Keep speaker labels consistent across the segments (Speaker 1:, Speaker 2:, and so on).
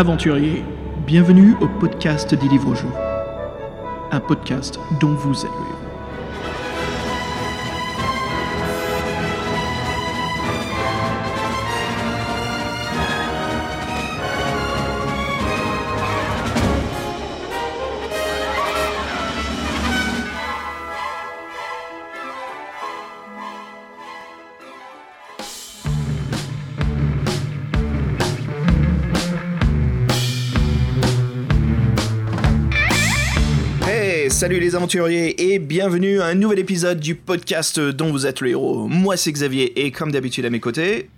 Speaker 1: Aventuriers, bienvenue au podcast des livres-jeux. Un podcast dont vous êtes le.
Speaker 2: Les aventuriers et bienvenue à un nouvel épisode du podcast dont vous êtes le héros. Moi c'est Xavier et comme d'habitude à mes côtés,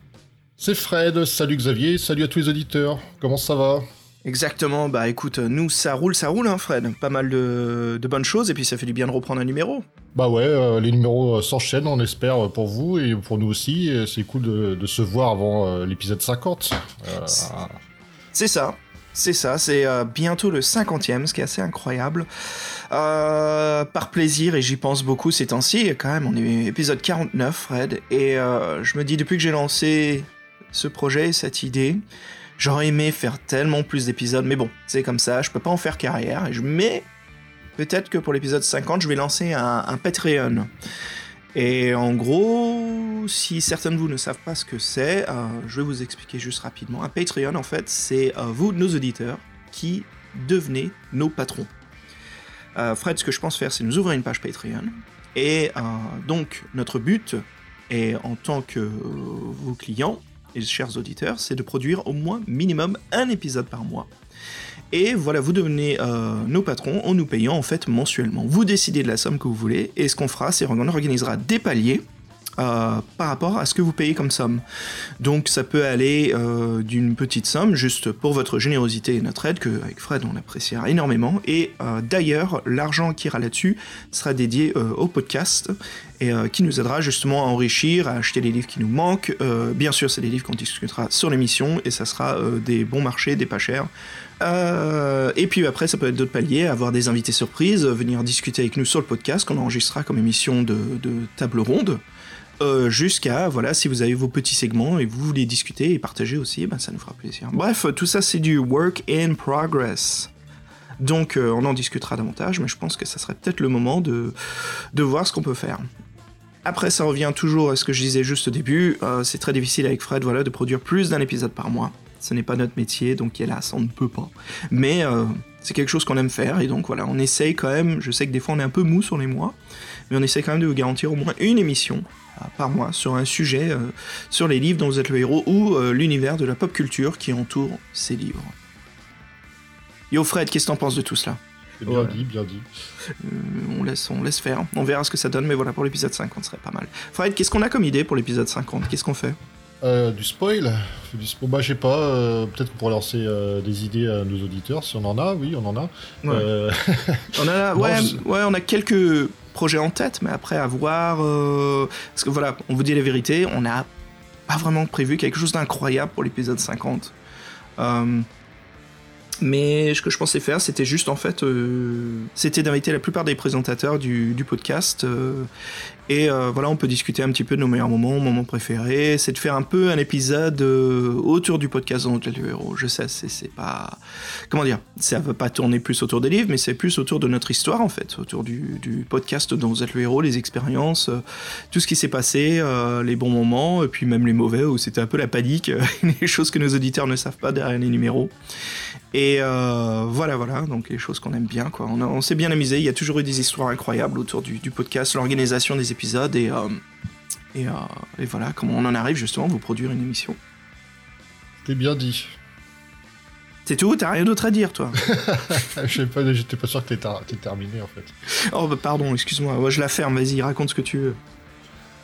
Speaker 3: C'est Fred, salut Xavier, salut à tous les auditeurs, comment ça va?
Speaker 2: Exactement, bah écoute, nous ça roule, ça roule hein Fred, pas mal de, de bonnes choses et puis ça fait du bien de reprendre un numéro.
Speaker 3: Bah ouais, euh, les numéros euh, s'enchaînent, on espère, euh, pour vous et pour nous aussi, c'est cool de, de se voir avant euh, l'épisode 50. Euh,
Speaker 2: C'est ça, c'est ça, c'est euh, bientôt le 50e, ce qui est assez incroyable. Euh, par plaisir, et j'y pense beaucoup ces temps-ci, quand même, on est épisode 49 Fred, et euh, je me dis depuis que j'ai lancé ce projet, cette idée, j'aurais aimé faire tellement plus d'épisodes, mais bon, c'est comme ça, je peux pas en faire carrière, je... mais peut-être que pour l'épisode 50, je vais lancer un Patreon. Et en gros, si certains de vous ne savent pas ce que c'est, euh, je vais vous expliquer juste rapidement. Un Patreon, en fait, c'est euh, vous, nos auditeurs, qui devenez nos patrons. Euh, Fred, ce que je pense faire, c'est nous ouvrir une page Patreon. Et donc, notre but, en tant que vos clients et chers auditeurs, c'est de produire au moins minimum un épisode par mois. Et voilà, vous devenez euh, nos patrons en nous payant en fait mensuellement. Vous décidez de la somme que vous voulez, et ce qu'on fera, c'est qu'on organisera des paliers par rapport à ce que vous payez comme somme. Donc ça peut aller euh, d'une petite somme juste pour votre générosité et notre aide, que avec Fred on appréciera énormément. Et euh, d'ailleurs, l'argent qui ira là-dessus sera dédié euh, au podcast qui nous aidera justement à enrichir, à acheter les livres qui nous manquent. Bien sûr, c'est des livres qu'on discutera sur l'émission et ça sera des bons marchés, des pas chers. Et puis après, ça peut être d'autres paliers, avoir des invités surprises, venir discuter avec nous sur le podcast qu'on enregistrera comme émission de table ronde. Euh, jusqu'à, voilà, si vous avez vos petits segments et vous voulez discuter et partager aussi, ben, ça nous fera plaisir. Bref, tout ça c'est du work in progress. Donc euh, on en discutera davantage, mais je pense que ça serait peut-être le moment de, de voir ce qu'on peut faire. Après, ça revient toujours à ce que je disais juste au début, euh, c'est très difficile avec Fred voilà, de produire plus d'un épisode par mois. Ce n'est pas notre métier, donc hélas, on ne peut pas. Mais euh, c'est quelque chose qu'on aime faire, et donc voilà, on essaye quand même, je sais que des fois on est un peu mou sur les mois, mais on essaye quand même de vous garantir au moins une émission euh, par mois sur un sujet, euh, sur les livres dont vous êtes le héros, ou euh, l'univers de la pop culture qui entoure ces livres. Yo Fred, qu'est-ce que t'en penses de tout cela?
Speaker 3: C'est bien dit, bien dit.
Speaker 2: Euh, on laisse, on laisse faire, on verra ce que ça donne, mais voilà, pour l'épisode 50, ce serait pas mal. Fred, qu'est-ce qu'on a comme idée pour l'épisode 50 Qu'est-ce qu'on fait?
Speaker 3: Euh, du spoil du Bah je sais pas, euh, peut-être qu'on pourrait lancer euh, des idées à nos auditeurs, si on en a, oui on en a.
Speaker 2: Ouais. On a, ouais, on a quelques projets en tête, mais après à voir. Parce que voilà, on vous dit la vérité, on n'a pas vraiment prévu quelque chose d'incroyable pour l'épisode 50. Euh, Mais ce que je pensais faire, c'était juste en fait, c'était d'inviter la plupart des présentateurs du, du podcast. Et euh, voilà, on peut discuter un petit peu de nos meilleurs moments, moments préférés. C'est de faire un peu un épisode euh, autour du podcast dans le héros. Je sais, c'est pas. Comment dire Ça veut pas tourner plus autour des livres, mais c'est plus autour de notre histoire en fait, autour du, du podcast vous êtes le héros, les expériences, euh, tout ce qui s'est passé, les bons moments, et puis même les mauvais où c'était un peu la panique, les choses que nos auditeurs ne savent pas derrière les numéros. Et euh, voilà, voilà, donc les choses qu'on aime bien, quoi. On, s'est bien amusé, il y a toujours eu des histoires incroyables autour du, du podcast, l'organisation des épisodes, et, euh, et, euh, et voilà, comment on en arrive justement à vous produire une émission.
Speaker 3: C'était bien dit.
Speaker 2: C'est tout, t'as rien d'autre à dire, toi?
Speaker 3: Je sais pas, j'étais pas sûr que t'étais t'étais terminé en fait.
Speaker 2: Oh, bah pardon, excuse-moi, ouais, je la ferme, vas-y, raconte ce que tu veux.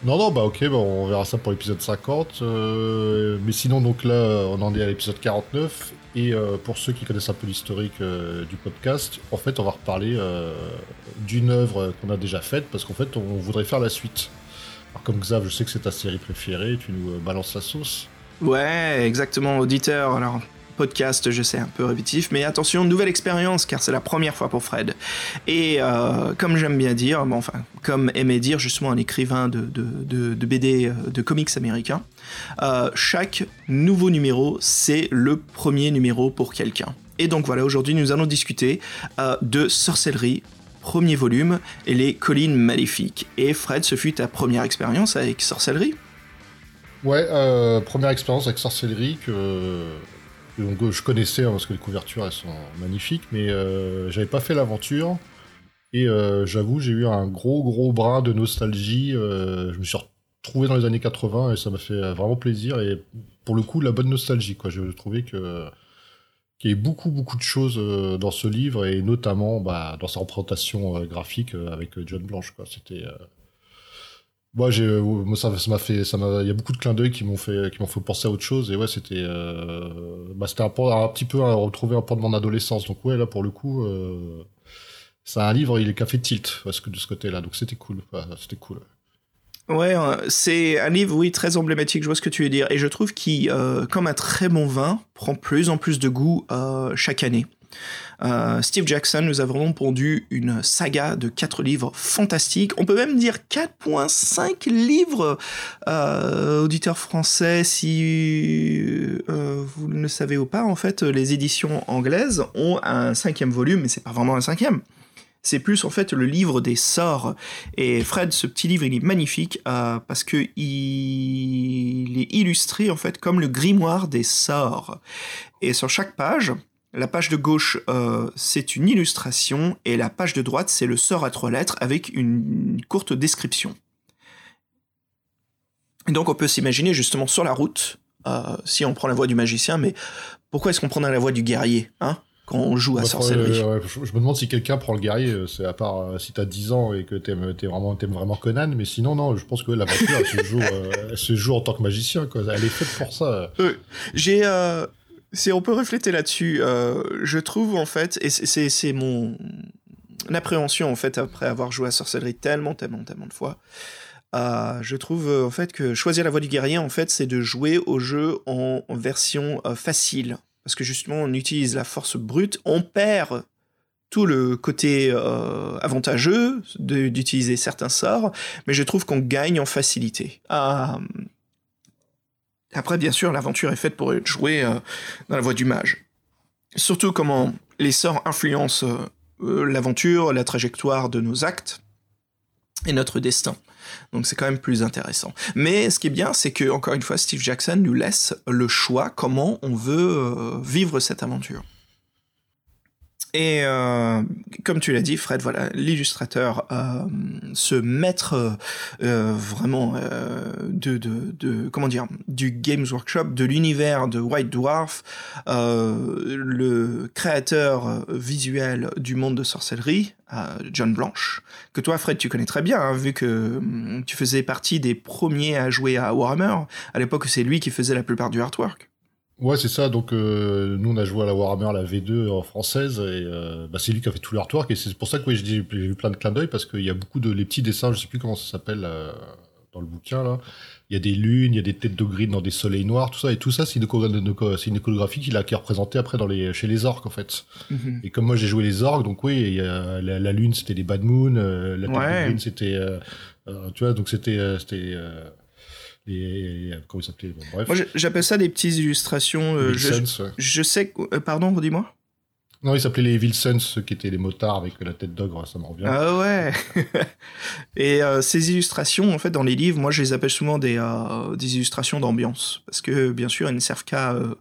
Speaker 3: Non, non, bah ok, bah, on verra ça pour l'épisode 50. euh, mais sinon, donc là, on en est à l'épisode 49. Et euh, pour ceux qui connaissent un peu l'historique euh, du podcast, en fait, on va reparler euh, d'une œuvre qu'on a déjà faite, parce qu'en fait, on voudrait faire la suite. Alors, comme Xav, je sais que c'est ta série préférée, tu nous balances la sauce.
Speaker 2: Ouais, exactement, auditeur. Alors, podcast, je sais, un peu répétitif, mais attention, nouvelle expérience, car c'est la première fois pour Fred. Et euh, comme j'aime bien dire, bon, enfin, comme aimait dire justement un écrivain de, BD, euh, de comics américains, euh, chaque nouveau numéro, c'est le premier numéro pour quelqu'un. Et donc voilà, aujourd'hui nous allons discuter de sorcellerie, premier volume, et les collines maléfiques. Et Fred, ce fut ta première expérience avec sorcellerie?
Speaker 3: Ouais, première expérience avec sorcellerie que, donc, je connaissais hein, parce que les couvertures elles sont magnifiques, mais euh, j'avais pas fait l'aventure. Et euh, j'avoue, j'ai eu un gros gros brin de nostalgie. je me suis retrouvé dans les années 80 et ça m'a fait vraiment plaisir. Et pour le coup, la bonne nostalgie, quoi. Je trouvais que qu'il y avait beaucoup beaucoup de choses dans ce livre et notamment bah, dans sa représentation graphique avec John Blanche, quoi. C'était moi, j'ai, moi, ça, m'a fait, ça m'a, il y a beaucoup de clins d'œil qui m'ont fait, qui m'ont fait penser à autre chose. Et ouais, c'était, euh, bah, c'était un, petit peu à retrouver un peu de mon adolescence. Donc ouais, là pour le coup, euh, c'est un livre, il est café tilt, parce que de ce côté-là. Donc c'était cool, c'était cool.
Speaker 2: Ouais, euh, c'est un livre, oui, très emblématique, je vois ce que tu veux dire. Et je trouve qu'il, euh, comme un très bon vin, prend plus en plus de goût euh, chaque année. Euh, Steve Jackson nous a vraiment pondu une saga de 4 livres fantastiques. On peut même dire 4.5 livres, euh, auditeurs français, si euh, vous ne le savez ou pas. En fait, les éditions anglaises ont un cinquième volume, mais c'est pas vraiment un cinquième. C'est plus en fait le livre des sorts. Et Fred, ce petit livre, il est magnifique parce que il est illustré en fait comme le grimoire des sorts. Et sur chaque page, la page de gauche, euh, c'est une illustration, et la page de droite, c'est le sort à trois lettres avec une courte description. donc on peut s'imaginer justement sur la route, euh, si on prend la voix du magicien, mais pourquoi est-ce qu'on prendrait la voix du guerrier hein, quand on joue à bah, sorcellerie
Speaker 3: je, me demande si quelqu'un prend le guerrier, euh, c'est à part si t'as 10 ans et que t'aimes vraiment, vraiment Conan, mais sinon non, je pense que la voiture elle, se joue, elle se joue en tant que magicien, quoi. elle est faite pour ça.
Speaker 2: J'ai si on peut refléter là-dessus, euh, je trouve en fait, et c'est mon appréhension en fait après avoir joué à sorcellerie tellement, tellement, tellement de fois, euh, je trouve en fait que choisir la voie du guerrier en fait c'est de jouer au jeu en, version euh, facile parce que justement on utilise la force brute, on perd tout le côté avantageux d'utiliser certains sorts, mais je trouve qu'on gagne en facilité. Après, bien sûr, l'aventure est faite pour être jouée euh, dans la voie du mage. Surtout comment les sorts influencent euh, euh, l'aventure, la trajectoire de nos actes et notre destin. Donc c'est quand même plus intéressant. Mais ce qui est bien, c'est que, encore une fois, Steve Jackson nous laisse le choix comment on veut vivre cette aventure. Et euh, comme tu l'as dit, Fred, voilà, l'illustrateur, euh, ce maître euh, vraiment euh, de, comment dire, du Games Workshop, de l'univers de White Dwarf, euh, le créateur visuel du monde de sorcellerie, John Blanche, que toi, Fred, tu connais très bien, hein, vu que hum, tu faisais partie des premiers à jouer à Warhammer. À l'époque, c'est lui qui faisait la plupart du artwork.
Speaker 3: Ouais, c'est ça. Donc, euh, nous, on a joué à la Warhammer, la V2 en française, et euh, bah, c'est lui qui a fait tout l'artwork, et c'est pour ça que oui, j'ai eu plein de clins d'œil, parce qu'il y a beaucoup de les petits dessins, je sais plus comment ça s'appelle euh, dans le bouquin, là. Il y a des lunes, il y a des têtes de gris dans des soleils noirs, tout ça, et tout ça, c'est une, une, iconographie qu'il a, qui est représentée après dans les, chez les orques, en fait. Mhm. Et comme moi, j'ai joué les orques, donc oui, la, la, lune, c'était les Bad Moon, la tête de green, c'était, tu vois, donc c'était, c'était, et, comment il s'appelait
Speaker 2: Moi, j'appelle ça des petites illustrations. Euh, je, je, sais. Euh, pardon, redis-moi.
Speaker 3: Non, ils s'appelaient les Evil Sons, ceux qui étaient les motards avec la tête d'ogre, ça me revient.
Speaker 2: Ah ouais Et euh, ces illustrations, en fait, dans les livres, moi je les appelle souvent des, euh, des illustrations d'ambiance. Parce que, bien sûr, elles ne servent qu'à euh,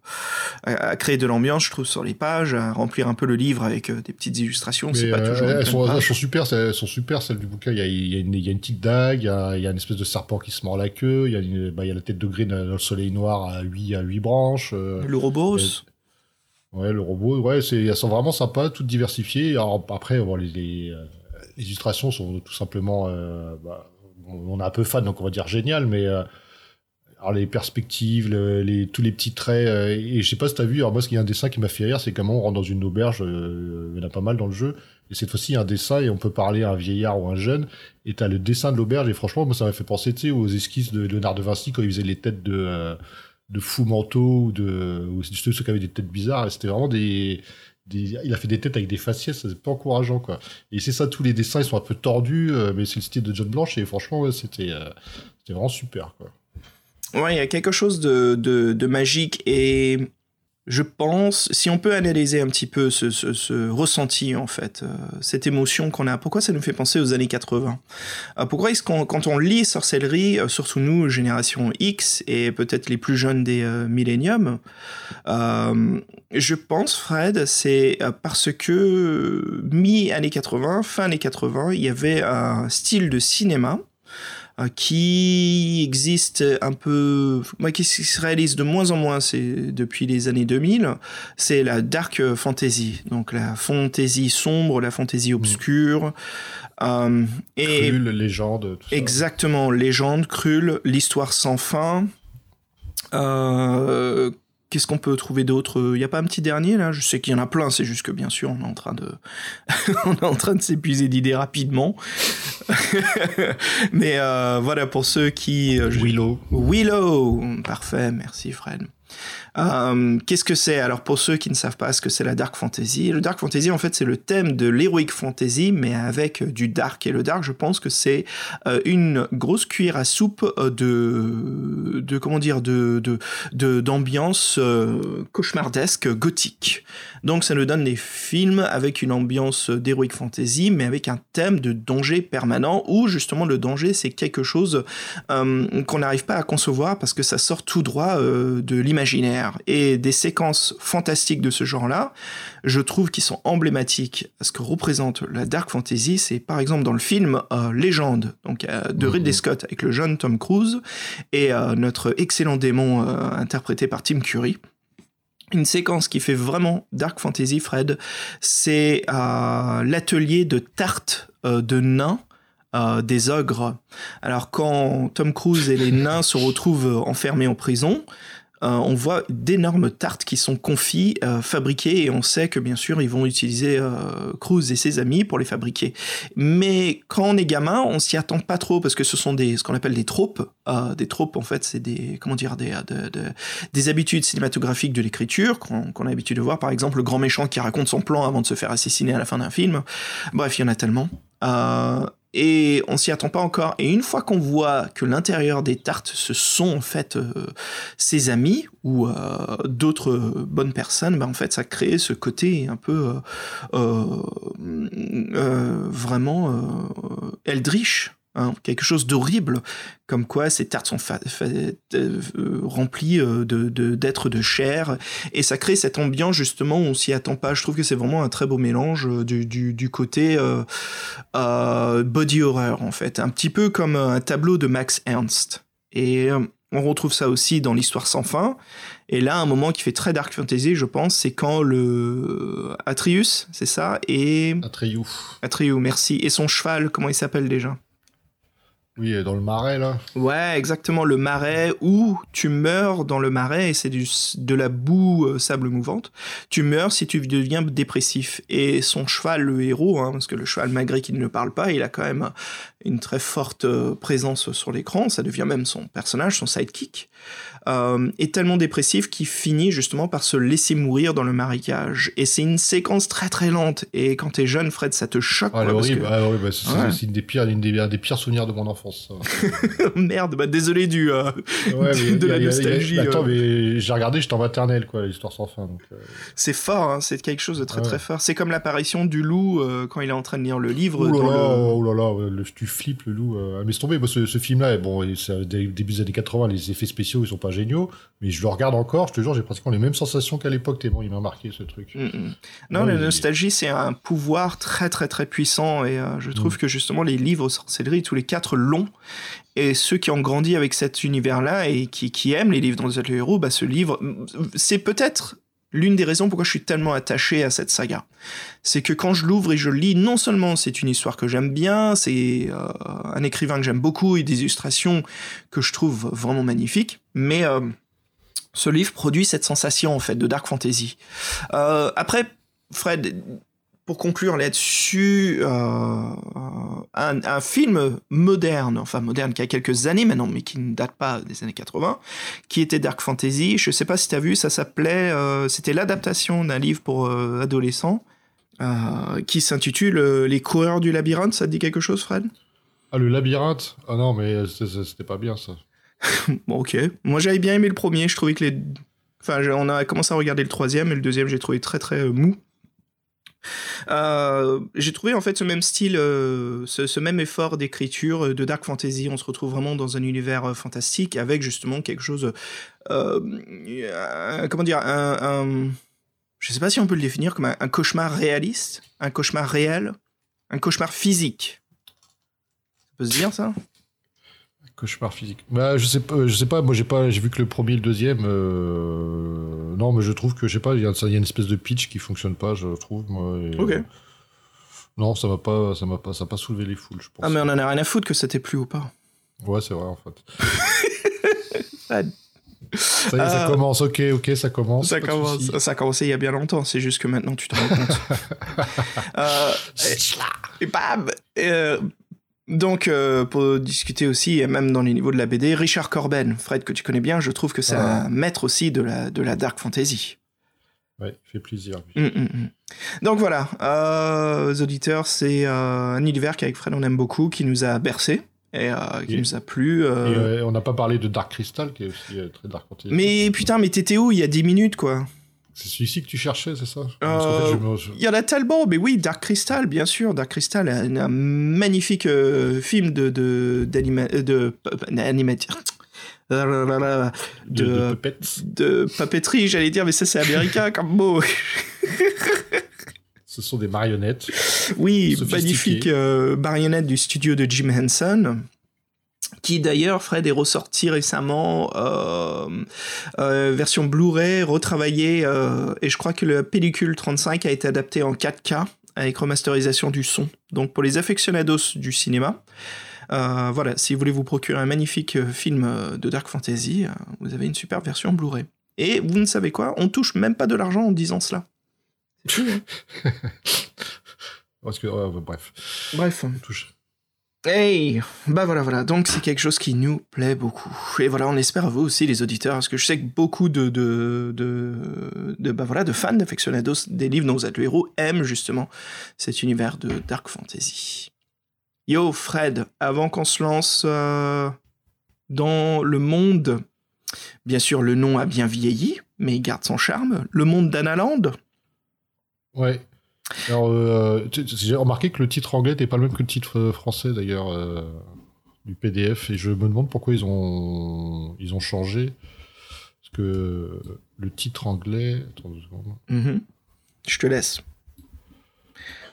Speaker 2: à, créer de l'ambiance, je trouve, sur les pages, à remplir un peu le livre avec des petites illustrations. C'est pas toujours.
Speaker 3: Elles sont, elles sont, super, elles sont super, celles du bouquin. Il y a, il y a, une, il y a une, petite dague, il y a, il y a, une espèce de serpent qui se mord la queue, il y a, une, bah, il y a la tête de gris dans le soleil noir à 8, à 8 branches.
Speaker 2: le robot
Speaker 3: Ouais, le robot, ouais, c'est, elles sont vraiment sympas, toutes diversifiées. Alors après, bon, les, les, euh, les, illustrations sont tout simplement, euh, bah, on est un peu fan, donc on va dire génial, mais euh, alors les perspectives, les, tous les petits traits, et je sais pas si t'as vu, alors moi, ce qui est un dessin qui m'a fait rire, c'est comment on rentre dans une auberge, il y en a pas mal dans le jeu, et cette fois-ci, il y a un dessin, et on peut parler à un vieillard ou un jeune, et t'as le dessin de l'auberge, et franchement, moi, ça m'a fait penser, tu sais, aux esquisses de Léonard de Vinci quand il faisait les têtes de de fous mentaux ou de ou ceux qui avaient des têtes bizarres. C'était vraiment des, il a fait des têtes avec des faciès, c'est pas encourageant quoi. Et c'est ça, tous les dessins ils sont un peu tordus, euh, mais c'est le style de John Blanche et franchement c'était euh, c'était vraiment super quoi.
Speaker 2: Ouais, il y a quelque chose de, de, de magique et je pense, si on peut analyser un petit peu ce, ressenti, en fait, euh, cette émotion qu'on a, pourquoi ça nous fait penser aux années 80 euh, Pourquoi est-ce qu'on, quand on lit Sorcellerie, euh, surtout nous, génération X, et peut-être les plus jeunes des milléniums, je pense, Fred, c'est parce que mi-années 80, fin années 80, il y avait un style de cinéma euh, qui existe un peu, qui se réalise de moins en moins c'est depuis les années 2000, c'est la dark fantasy, donc la fantasy sombre, la fantasy obscure.
Speaker 3: Euh, et légende, tout
Speaker 2: ça. Exactement, légende, crulle, l'histoire sans fin. Euh, Qu'est-ce qu'on peut trouver d'autre? Il n'y a pas un petit dernier là? Je sais qu'il y en a plein, c'est juste que bien sûr on est en train de, on est en train de s'épuiser d'idées rapidement. Mais euh, voilà pour ceux qui.
Speaker 3: Euh, Willow.
Speaker 2: Willow, parfait, merci Fred. Euh, qu'est-ce que c'est? Alors pour ceux qui ne savent pas ce que c'est la dark fantasy, le dark fantasy en fait c'est le thème de l'heroic fantasy mais avec du dark et le dark je pense que c'est euh, une grosse cuillère à soupe euh, de de comment dire de de d'ambiance cauchemardesque gothique. Donc ça nous donne des films avec une ambiance d'heroic fantasy mais avec un thème de danger permanent où justement le danger c'est quelque chose qu'on n'arrive pas à concevoir parce que ça sort tout droit de l'imaginaire et des séquences fantastiques de ce genre-là, je trouve qu'ils sont emblématiques. Ce que représente la dark fantasy, c'est par exemple dans le film euh, Légende, donc euh, de Ridley mhm. Scott avec le jeune Tom Cruise et euh, notre excellent démon interprété par Tim Curry. Une séquence qui fait vraiment dark fantasy, Fred, c'est l'atelier de tarte de nains des ogres. Alors quand Tom Cruise et les nains se retrouvent enfermés en prison, euh, on voit d'énormes tartes qui sont confies, euh, fabriquées, et on sait que bien sûr ils vont utiliser euh, Cruz et ses amis pour les fabriquer. Mais quand on est gamin, on s'y attend pas trop parce que ce sont des ce qu'on appelle des tropes. des tropes en fait, c'est des comment dire des des habitudes cinématographiques de l'écriture qu'on a l'habitude de voir. Par exemple, le grand méchant qui raconte son plan avant de se faire assassiner à la fin d'un film. Bref, il y en a tellement. Et on s'y attend pas encore. Et une fois qu'on voit que l'intérieur des tartes, ce sont en fait euh, ses amis ou euh, d'autres bonnes personnes, bah, en fait, ça crée ce côté un peu euh, vraiment Eldritch Hein, quelque chose d'horrible, comme quoi ces tartes sont euh, remplies euh, de d'êtres de, chair, et ça crée cette ambiance justement où on s'y attend pas. Je trouve que c'est vraiment un très beau mélange euh, du, du, côté body horror en fait, un petit peu comme un tableau de Max Ernst. Et on retrouve ça aussi dans l'histoire sans fin. Et là, un moment qui fait très dark fantasy, je pense, c'est quand le Atreus, c'est ça, et.
Speaker 3: Atreus,
Speaker 2: merci. Et son cheval, comment il s'appelle déjà?
Speaker 3: Oui, dans le marais, là.
Speaker 2: Ouais, exactement, le marais où tu meurs dans le marais et c'est de la boue euh, sable mouvante. Tu meurs si tu deviens dépressif. Et son cheval, le héros, hein, parce que le cheval, malgré qu'il ne parle pas, il a quand même une très forte euh, présence sur l'écran. Ça devient même son personnage, son sidekick. Euh, est tellement dépressif qu'il finit justement par se laisser mourir dans le marécage. Et c'est une séquence très très lente. Et quand t'es jeune, Fred, ça te choque.
Speaker 3: Ah, horrible. Ah, bah, c'est une des pires, une des, des, pires souvenirs de mon enfance.
Speaker 2: Merde, bah désolé du euh, de, la nostalgie.
Speaker 3: attends, euh. mais j'ai regardé, j'étais en maternelle, quoi, l'histoire sans fin.
Speaker 2: C'est fort, hein, c'est quelque chose de très très fort. C'est comme l'apparition du loup quand il est en train de lire le livre.
Speaker 3: Oh là là, oh là, là le, tu flippes le loup. mais c'est tombé, ce, ce film-là, bon, c'est début des années 80, les effets spéciaux, ils sont pas géniaux, mais je le regarde encore, je te jure, j'ai pratiquement les mêmes sensations qu'à l'époque, bon, il m'a marqué ce truc. Mm,
Speaker 2: mm. Non, la nostalgie, c'est un pouvoir très très très puissant, et euh, je trouve mm. que justement les livres sorcellerie, tous les quatre longs, et ceux qui ont grandi avec cet univers-là et qui, qui aiment les livres dans les héros, bah, ce livre, c'est peut-être l'une des raisons pourquoi je suis tellement attaché à cette saga. C'est que quand je l'ouvre et je lis, non seulement c'est une histoire que j'aime bien, c'est euh, un écrivain que j'aime beaucoup et des illustrations que je trouve vraiment magnifiques, mais euh, ce livre produit cette sensation en fait de dark fantasy. Euh, après, Fred, pour conclure là-dessus, euh, un, un, film moderne, enfin moderne qui a quelques années maintenant, mais qui ne date pas des années 80, qui était Dark Fantasy. Je sais pas si tu as vu, ça s'appelait, euh, c'était l'adaptation d'un livre pour euh, adolescents qui s'intitule Les coureurs du labyrinthe. Ça te dit quelque chose, Fred?
Speaker 3: Ah, le labyrinthe? Ah non, mais c'était pas bien ça.
Speaker 2: bon, ok. Moi, j'avais bien aimé le premier. Je trouvais que les. Enfin, on a commencé à regarder le troisième et le deuxième, j'ai trouvé très très mou. Euh, j'ai trouvé en fait ce même style, euh, ce, même effort d'écriture euh, de dark fantasy. On se retrouve vraiment dans un univers fantastique avec justement quelque chose, comment dire, un, un, je sais pas si on peut le définir comme un, cauchemar réaliste, un cauchemar réel, un cauchemar physique. Ça peut se dire ça?
Speaker 3: Cauchemar physique. Bah, je sais pas, je sais pas. Moi, j'ai pas, j'ai vu que le premier et le deuxième. Euh... Non, mais je trouve que je sais pas. Il y, a une espèce de pitch qui fonctionne pas, je trouve. Moi, et...
Speaker 2: Ok.
Speaker 3: Non, ça m'a pas, ça m'a pas, ça a pas soulevé les foules, je pense.
Speaker 2: Ah, mais on en a rien à foutre que c'était plus ou pas.
Speaker 3: Ouais, c'est vrai en fait. ça, y est, ça euh... commence. Ok, ok, ça commence.
Speaker 2: Ça commence. Ça a commencé il y a bien longtemps. C'est juste que maintenant tu te rends compte. euh, et, et bam. Donc, euh, pour discuter aussi, et même dans les niveaux de la BD, Richard Corben, Fred, que tu connais bien, je trouve que c'est ah. un maître aussi de la, de la dark fantasy.
Speaker 3: Ouais, fait plaisir.
Speaker 2: Mmh, mmh. Donc voilà, euh, les auditeurs, c'est euh, un univers qu'avec Fred on aime beaucoup, qui nous a bercé et euh, qui et, nous a plu.
Speaker 3: Et on n'a pas parlé de Dark Crystal, qui est aussi très dark fantasy.
Speaker 2: Mais putain, mais t'étais où il y a 10 minutes, quoi?
Speaker 3: C'est celui-ci que tu cherchais, c'est ça?
Speaker 2: Il euh, en, fait, y en a tellement, mais oui, Dark Crystal, bien sûr. Dark Crystal, un, un magnifique euh, film de de d'anima, de, d'animateur. De,
Speaker 3: de, de,
Speaker 2: de papeterie, j'allais dire, mais ça c'est américain comme mot.
Speaker 3: Ce sont des marionnettes.
Speaker 2: Oui, magnifique euh, marionnettes du studio de Jim Henson qui d'ailleurs, Fred, est ressorti récemment, euh, euh, version Blu-ray, retravaillée, euh, et je crois que la pellicule 35 a été adaptée en 4K, avec remasterisation du son. Donc pour les aficionados du cinéma, euh, voilà, si vous voulez vous procurer un magnifique film de Dark Fantasy, vous avez une super version Blu-ray. Et vous ne savez quoi, on touche même pas de l'argent en disant cela. Hein
Speaker 3: Parce que, bref.
Speaker 2: Bref.
Speaker 3: On touche.
Speaker 2: Hey, bah voilà, voilà. Donc c'est quelque chose qui nous plaît beaucoup. Et voilà, on espère à vous aussi, les auditeurs, parce que je sais que beaucoup de de de, bah voilà de fans d'aficionados des livres dont vous êtes le héros aiment justement cet univers de dark fantasy. Yo, Fred, avant qu'on se lance euh, dans le monde, bien sûr, le nom a bien vieilli, mais il garde son charme. Le monde d'Analand.
Speaker 3: Ouais. Alors, euh, j'ai remarqué que le titre anglais n'est pas le même que le titre français d'ailleurs euh, du PDF, et je me demande pourquoi ils ont ils ont changé, parce que le titre anglais. Attends deux secondes.
Speaker 2: Mm -hmm. Je te laisse.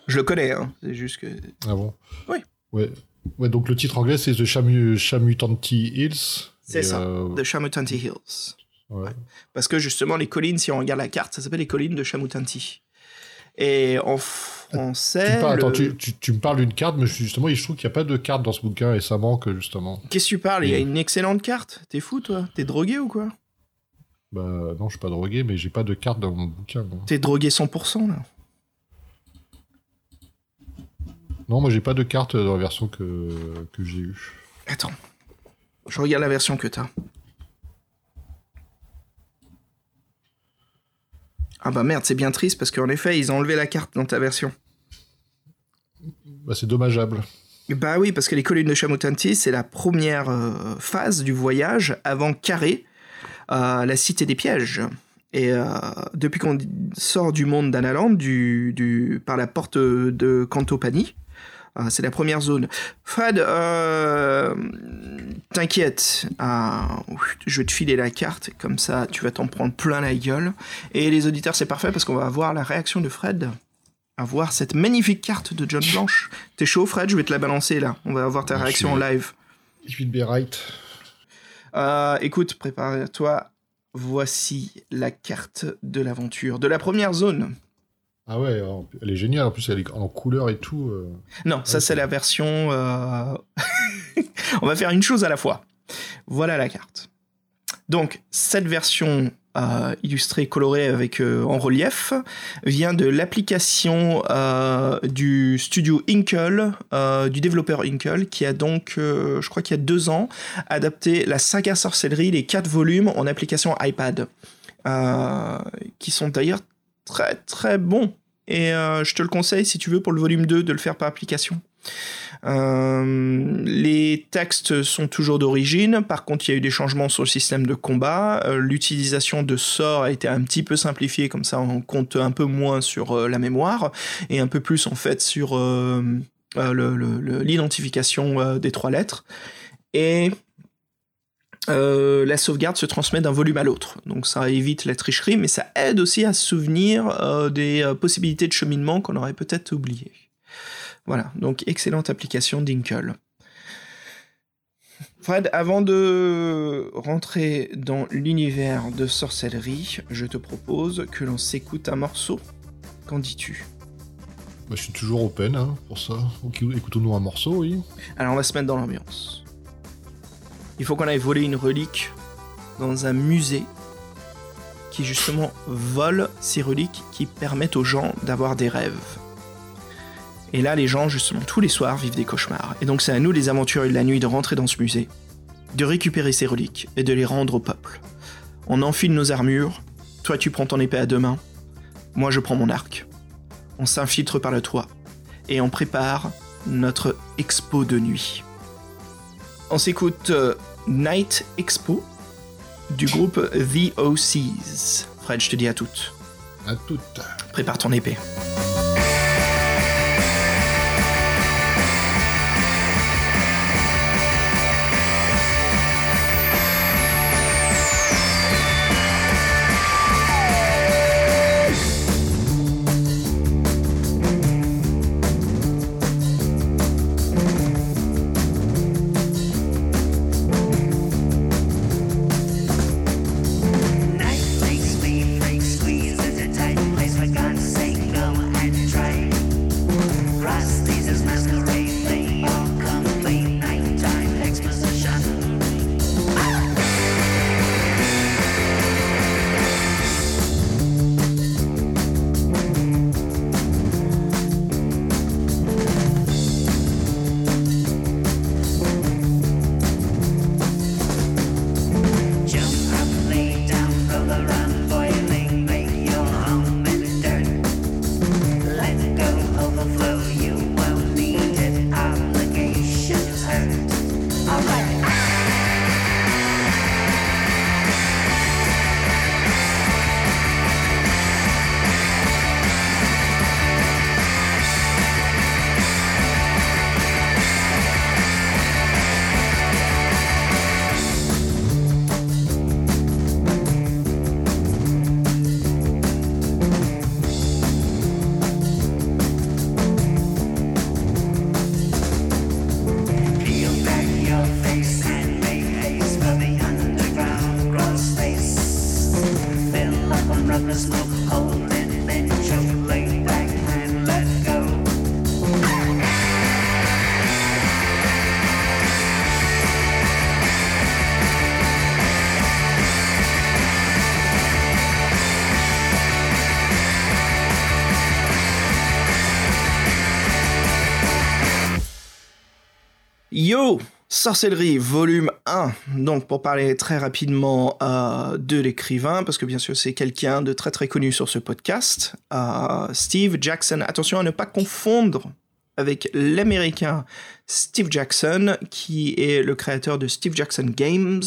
Speaker 2: Je le connais, hein. c'est juste que.
Speaker 3: Ah bon?
Speaker 2: Oui.
Speaker 3: Ouais. Ouais, donc le titre anglais c'est The Chamu Chamutanti Hills.
Speaker 2: C'est ça, euh... The Chamutanti Hills.
Speaker 3: Ouais.
Speaker 2: Parce que justement, les collines, si on regarde la carte, ça s'appelle les collines de Chamutanti. Et en français.
Speaker 3: Tu, parles, le... attends, tu, tu, tu, me parles d'une carte, mais justement, je trouve qu'il n'y a pas de carte dans ce bouquin et ça manque justement.
Speaker 2: Qu'est-ce que tu parles? Il y a une excellente carte. T'es fou, toi T'es drogué ou quoi?
Speaker 3: Bah, non, je suis pas drogué, mais j'ai pas de carte dans mon bouquin.
Speaker 2: T'es drogué 100% là
Speaker 3: Non, moi j'ai pas de carte dans la version que, que j'ai eue.
Speaker 2: Attends. Je regarde la version que t'as. Ah bah merde, c'est bien triste parce qu'en effet, ils ont enlevé la carte dans ta version.
Speaker 3: Bah c'est dommageable.
Speaker 2: Bah oui, parce que les collines de Chamutanti, c'est la première euh, phase du voyage avant Carré, euh, la cité des pièges. Et euh, depuis qu'on sort du monde d'Analand, du, du, par la porte de Cantopani, c'est la première zone. Fred, euh, t'inquiète, euh, je vais te filer la carte, comme ça tu vas t'en prendre plein la gueule. Et les auditeurs, c'est parfait parce qu'on va avoir la réaction de Fred à voir cette magnifique carte de John Blanche. T'es chaud, Fred? Je vais te la balancer là. On va avoir ta réaction en live.
Speaker 3: Je vais be right.
Speaker 2: Euh, écoute, prépare-toi. Voici la carte de l'aventure de la première zone.
Speaker 3: Ah ouais, elle est géniale. En plus, elle est en couleur et tout. Euh...
Speaker 2: Non, ça, ouais, c'est la version. Euh... On va faire une chose à la fois. Voilà la carte. Donc, cette version euh, illustré, coloré avec en relief, vient de l'application du studio Inkle, du développeur Inkle, qui a donc, je crois qu'il y a deux ans, adapté la saga sorcellerie, les quatre volumes en application iPad, qui sont d'ailleurs très très bons. Et je te le conseille si tu veux pour le volume 2 de le faire par application. Euh, les textes sont toujours d'origine, par contre il y a eu des changements sur le système de combat, euh, l'utilisation de sorts a été un petit peu simplifiée, comme ça on compte un peu moins sur euh, la mémoire, et un peu plus en fait sur l'identification des trois lettres. Et la sauvegarde se transmet d'un volume à l'autre. Donc ça évite la tricherie, mais ça aide aussi à se souvenir des possibilités de cheminement qu'on aurait peut-être oubliées. Voilà, donc excellente application Dinkle. Fred, avant de rentrer dans l'univers de sorcellerie, je te propose que l'on s'écoute un morceau. Qu'en dis-tu?
Speaker 3: Bah, Je suis toujours open hein, pour ça. Écoutons-nous un morceau, oui.
Speaker 2: Alors on va se mettre dans l'ambiance. Il faut qu'on aille voler une relique dans un musée qui justement vole ces reliques qui permettent aux gens d'avoir des rêves. Et là, les gens, justement, tous les soirs, vivent des cauchemars. Et donc, c'est à nous, les aventuriers de la nuit, de rentrer dans ce musée, de récupérer ces reliques et de les rendre au peuple. On enfile nos armures, toi tu prends ton épée à deux mains, moi je prends mon arc. On s'infiltre par le toit et on prépare notre expo de nuit. On s'écoute euh, Night Expo du groupe The OCs. Fred, je te dis à toutes.
Speaker 3: À toutes.
Speaker 2: Prépare ton épée. Sorcellerie, volume 1. Donc, pour parler très rapidement euh, de l'écrivain, parce que bien sûr, c'est quelqu'un de très très connu sur ce podcast, euh, Steve Jackson. Attention à ne pas confondre avec l'américain Steve Jackson, qui est le créateur de Steve Jackson Games,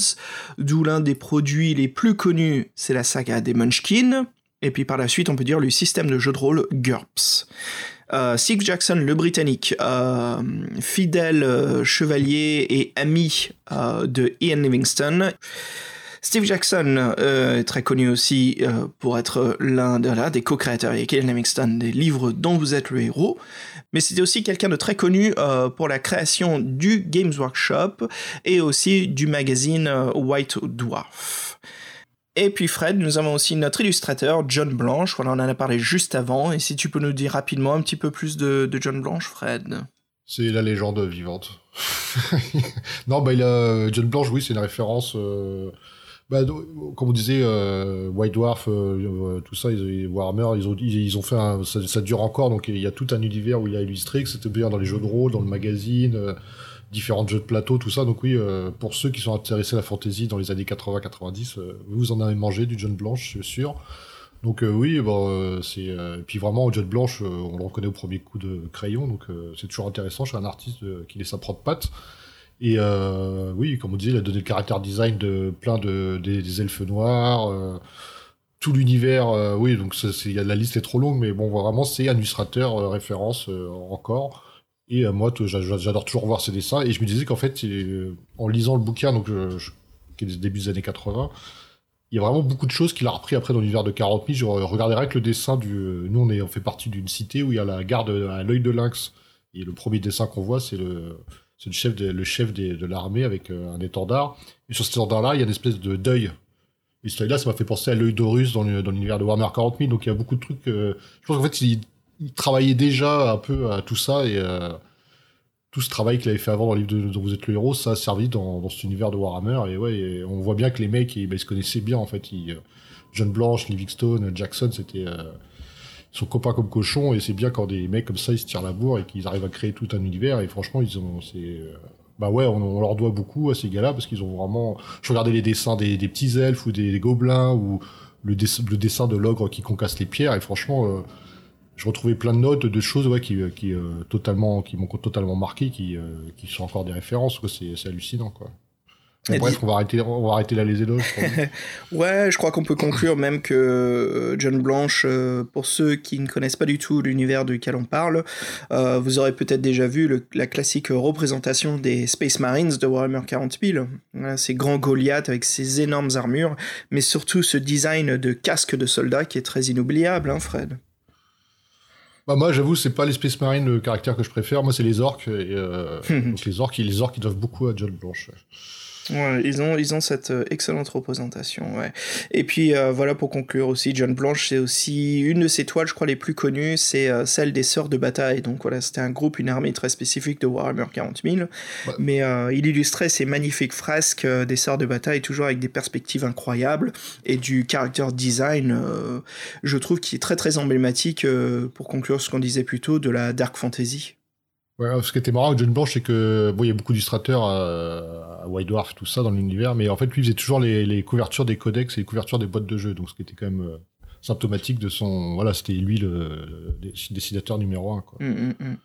Speaker 2: d'où l'un des produits les plus connus, c'est la saga des Munchkin, et puis par la suite, on peut dire le système de jeu de rôle GURPS. Euh, Steve Jackson, le Britannique, euh, fidèle euh, chevalier et ami de Ian Livingstone. Steve Jackson est très connu aussi pour être l'un des co-créateurs avec Ian Livingstone des livres dont vous êtes le héros, mais c'était aussi quelqu'un de très connu pour la création du Games Workshop et aussi du magazine White Dwarf. Et puis Fred, nous avons aussi notre illustrateur, John Blanche, on en a parlé juste avant, et si tu peux nous dire rapidement un petit peu plus de, John Blanche, Fred?
Speaker 3: C'est la légende vivante. non, bah il a... John Blanche, oui, c'est une référence... Euh, Bah, comme on disait, euh, White Dwarf, euh, tout ça, ils, Warhammer, ils ont, ils, ont fait un, ça, dure encore, donc il y a tout un univers où il a illustré, que c'était bien dans les jeux de rôle, dans le magazine, différents jeux de plateau, tout ça. Donc oui, pour ceux qui sont intéressés à la fantasy dans les années 80-90, vous en avez mangé du John Blanche, c'est sûr. Donc oui, bon, c'est puis vraiment John Blanche, on le reconnaît au premier coup de crayon, donc c'est toujours intéressant chez un artiste qui laisse sa propre patte. Et euh, oui, comme on disait, il a donné le caractère design de plein de des, elfes noirs, euh, tout l'univers. Euh, oui, donc la liste est trop longue, mais bon, vraiment, c'est un illustrateur référence encore. Et moi, j'adore toujours voir ses dessins. Et je me disais qu'en fait, en lisant le bouquin, donc qui est des débuts des années 80, il y a vraiment beaucoup de choses qu'il a repris après dans l'univers de 40 000. Je regarderai que le dessin du. Nous, on, est, on fait partie d'une cité où il y a la garde à l'œil de lynx. Et le premier dessin qu'on voit, c'est le le chef de, le chef de l'armée avec euh, un étendard. Et sur cet étendard-là, il y a une espèce de deuil. Et ce deuil-là, ça m'a fait penser à l'œil d'Horus dans l'univers de Warhammer 40 000. Donc il y a beaucoup de trucs. Euh, je pense qu'en fait, il, travaillait déjà un peu à tout ça et euh, tout ce travail qu'il avait fait avant dans le livre dont vous êtes le héros, ça a servi dans, cet univers de Warhammer. Et ouais, on voit bien que les mecs, ils, bah, se connaissaient bien en fait. John Blanche, Livingstone, Jackson, c'était sont copains comme cochons et c'est bien quand des mecs comme ça ils se tirent la bourre et qu'ils arrivent à créer tout un univers et franchement ils ont c'est euh, bah ouais on, leur doit beaucoup à ces gars-là parce qu'ils ont vraiment je regardais les dessins des, petits elfes ou des, gobelins ou le, dessin de l'ogre qui concasse les pierres et franchement euh, je retrouvais plein de notes de choses ouais, qui, qui euh, totalement qui m'ont totalement marqué qui, qui sont encore des références c'est hallucinant quoi bref, on va arrêter, on va arrêter là les éloges.
Speaker 2: ouais, je crois qu'on peut conclure même que euh, John Blanche, euh, pour ceux qui ne connaissent pas du tout l'univers duquel on parle, euh, vous aurez peut-être déjà vu la classique représentation des Space Marines de Warhammer 40 000. ces grands Goliaths avec ces énormes armures, mais surtout ce design de casque de soldat qui est très inoubliable, hein, Fred?
Speaker 3: Bah moi, j'avoue, c'est pas les Space Marines le caractère que je préfère. Moi, c'est les orques. Et, donc les orques, les orques, ils doivent beaucoup à John Blanche.
Speaker 2: Ouais, ils ont, ils ont cette euh, excellente représentation, ouais. Et puis euh, voilà pour conclure aussi, John Blanche, c'est aussi une de ses toiles, je crois, les plus connues, c'est euh, celle des Sœurs de Bataille. Donc voilà, c'était un groupe, une armée très spécifique de Warhammer 40 000. Mais il illustrait ces magnifiques fresques des Sœurs de Bataille, toujours avec des perspectives incroyables et du character design, je trouve, qui est très très emblématique, pour conclure ce qu'on disait plus tôt, de la dark fantasy.
Speaker 3: Ouais, ce qui était marrant avec John Blanche, c'est que bon, il y a beaucoup d'illustrateurs à, à, White Dwarf, tout ça dans l'univers, mais en fait, lui faisait toujours les, couvertures des codex et les couvertures des boîtes de jeux, donc ce qui était quand même euh, symptomatique de son. Voilà, c'était lui le, le, dessinateur numéro un. Quoi.
Speaker 2: Hum, hum, hum.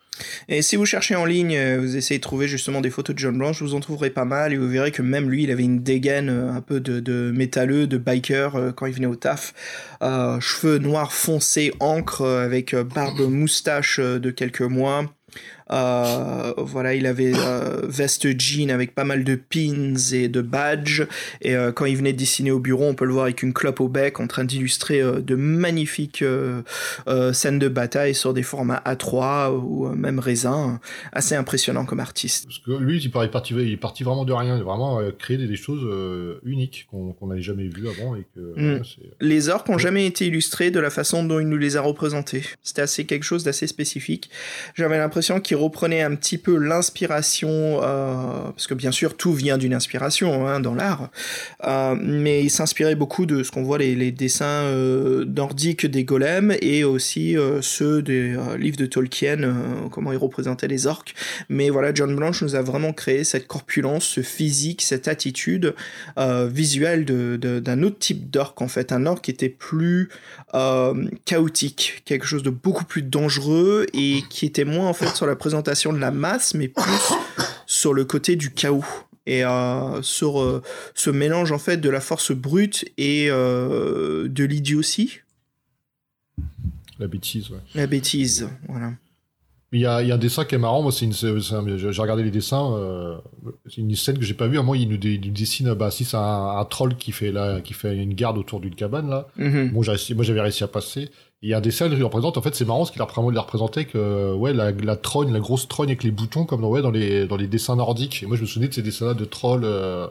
Speaker 2: Et si vous cherchez en ligne, euh, vous essayez de trouver justement des photos de John Blanche, vous en trouverez pas mal et vous verrez que même lui, il avait une dégaine euh, un peu de, de métalleux, de biker quand il venait au taf. Euh, cheveux noirs foncés, encre, avec barbe moustache de quelques mois. Euh, voilà, il avait euh, veste jean avec pas mal de pins et de badges. Et euh, quand il venait dessiner au bureau, on peut le voir avec une clope au bec en train d'illustrer de magnifiques scènes de bataille sur des formats A3 ou même raisin. Assez impressionnant comme artiste.
Speaker 3: Parce que lui, il, est parti, il est parti vraiment de rien. Il a vraiment créé des, choses uniques qu'on n'avait jamais vues avant. Et que,
Speaker 2: mm. les orques n'ont jamais été illustrés de la façon dont il nous les a représentés. C'était assez quelque chose d'assez spécifique. J'avais l'impression qu'il reprenait un petit peu l'inspiration, euh, parce que bien sûr tout vient d'une inspiration hein, dans l'art, euh, mais il s'inspirait beaucoup de ce qu'on voit les, dessins euh, nordiques des golems et aussi ceux des livres de Tolkien, comment il représentait les orques. Mais voilà, John Blanche nous a vraiment créé cette corpulence, ce physique, cette attitude visuelle d'un autre type d'orque en fait, un orque qui était plus chaotique, quelque chose de beaucoup plus dangereux et qui était moins en fait sur la présentation de la masse, mais plus sur le côté du chaos et euh, sur euh, ce mélange en fait de la force brute et euh, de l'idiotie.
Speaker 3: La bêtise, ouais.
Speaker 2: La bêtise, voilà.
Speaker 3: Il y, a, il y a un dessin qui est marrant, moi, c'est une, j'ai regardé les dessins, c'est une scène que j'ai pas vue, à moi, il nous, dessine, bah, si c'est un, troll qui fait là, qui fait une garde autour d'une cabane, là. Mm-hmm. Bon, moi, j'avais réussi à passer, il y a des scènes qui représentent, en fait, c'est marrant ce qu'il a représenter que, ouais, la, la trogne, la grosse trogne avec les boutons, comme dans, ouais, dans les, dans les dessins nordiques. Et moi, je me souvenais de ces dessins-là de trolls, euh,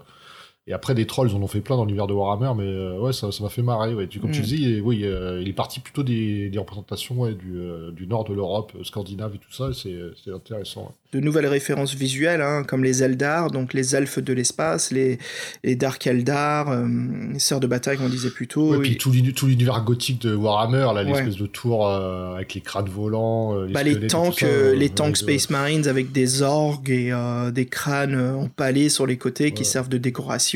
Speaker 3: Et après, des trolls, ils en ont fait plein dans l'univers de Warhammer, mais euh, ouais, ça m'a fait marrer. Ouais. Comme tu
Speaker 2: Mm.
Speaker 3: est, oui, euh, il est parti plutôt des, des représentations ouais, du, euh, du nord de l'Europe, scandinave et tout ça, et c'est intéressant. ouais.
Speaker 2: de nouvelles références visuelles, hein, comme les Eldar, donc les elfes de l'espace, les, les Dark Eldar, les sœurs de bataille, comme on disait plus tôt. Oui.
Speaker 3: puis tout l'uni- tout l'univers gothique de Warhammer, là, l'espèce de tour avec les crânes volants, les,
Speaker 2: Bah, les
Speaker 3: et
Speaker 2: tanks,
Speaker 3: ça,
Speaker 2: les tanks Space Marines avec des orgues et des crânes empalés sur les côtés qui servent de décoration.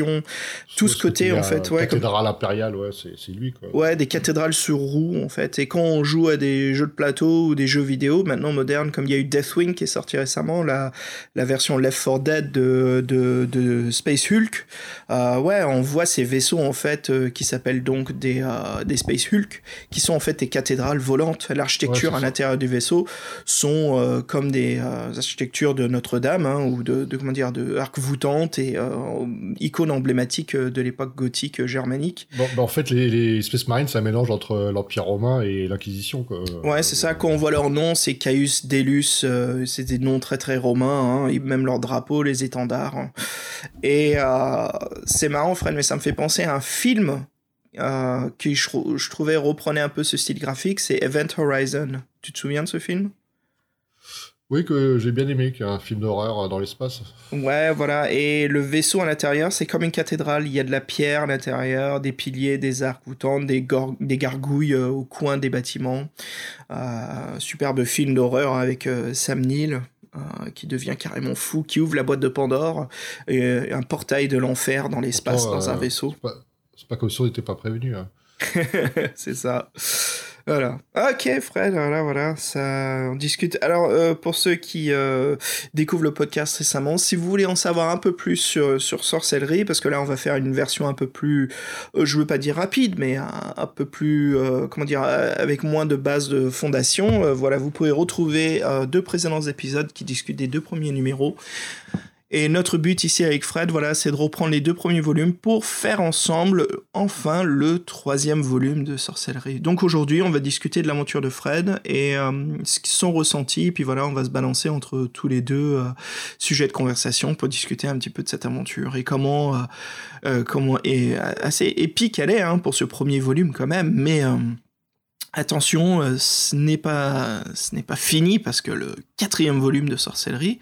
Speaker 2: Tout ce côté, en fait, ouais, comme-
Speaker 3: Cathédrale impériale, ouais, c'est lui, quoi.
Speaker 2: Ouais, des cathédrales sur roues en fait. Et quand on joue à des jeux de plateau ou des jeux vidéo, maintenant modernes, comme il y a eu Deathwing qui est sorti récemment, la, la version Left 4 Dead de, de, de Space Hulk, euh, ouais, on voit ces vaisseaux en fait euh, qui s'appellent donc des, euh, des Space Hulk, qui sont en fait des cathédrales volantes. L'architecture
Speaker 3: Ouais,
Speaker 2: à l'intérieur du vaisseau sont comme des architectures de Notre-Dame hein, ou de, de comment dire de arc voûtante et euh, icône emblématique euh, de l'époque gothique euh, germanique.
Speaker 3: Bon, bah, en fait, les, les Space Marines, c'est un mélange entre l'Empire romain et l'Inquisition.
Speaker 2: Ouais, c'est ça. Quand on voit leur nom, c'est Caius Delus. euh, c'est des noms très très romains. Hein, et même leur drapeau, les étendards. hein. Et euh, c'est marrant, Fred, mais ça me fait penser à un film euh, qui je, je trouvais reprenait un peu ce style graphique. C'est Event Horizon. Tu te souviens de ce film?
Speaker 3: Oui, que j'ai bien aimé, qui est un film d'horreur euh, dans l'espace.
Speaker 2: Ouais, voilà. Et le vaisseau à l'intérieur, c'est comme une cathédrale. Il y a de la pierre à l'intérieur, des piliers, des arcs voûtants, des, des gargouilles euh, au coin des bâtiments. Euh, superbe film d'horreur avec euh, Sam Neill. euh, qui devient carrément fou, qui ouvre la boîte de Pandore, et un portail de l'enfer dans l'espace, dans un vaisseau.
Speaker 3: C'est pas, c'est pas comme si on n'était pas prévenu. Hein.
Speaker 2: c'est ça. Voilà. Ok, Fred, voilà, voilà, ça, on discute. Alors, euh, pour ceux qui euh, découvrent le podcast récemment, si vous voulez en savoir un peu plus sur, sur sorcellerie, parce que là, on va faire une version un peu plus, euh, je veux pas dire rapide, mais un, un peu plus, euh, comment dire, euh, avec moins de base de fondation, euh, voilà, vous pouvez retrouver deux précédents épisodes qui discutent des deux premiers numéros. Et notre but ici avec Fred, voilà, c'est de reprendre les deux premiers volumes pour faire ensemble enfin le troisième volume de Sorcellerie. Donc aujourd'hui, on va discuter de l'aventure de Fred et euh, ce qui sont ressentis. Puis voilà, on va se balancer entre tous les deux euh, sujets de conversation pour discuter un petit peu de cette aventure et comment, euh, euh, comment est assez épique elle est hein, pour ce premier volume quand même. Mais attention, ce n'est pas, ce n'est pas fini parce que le quatrième volume de Sorcellerie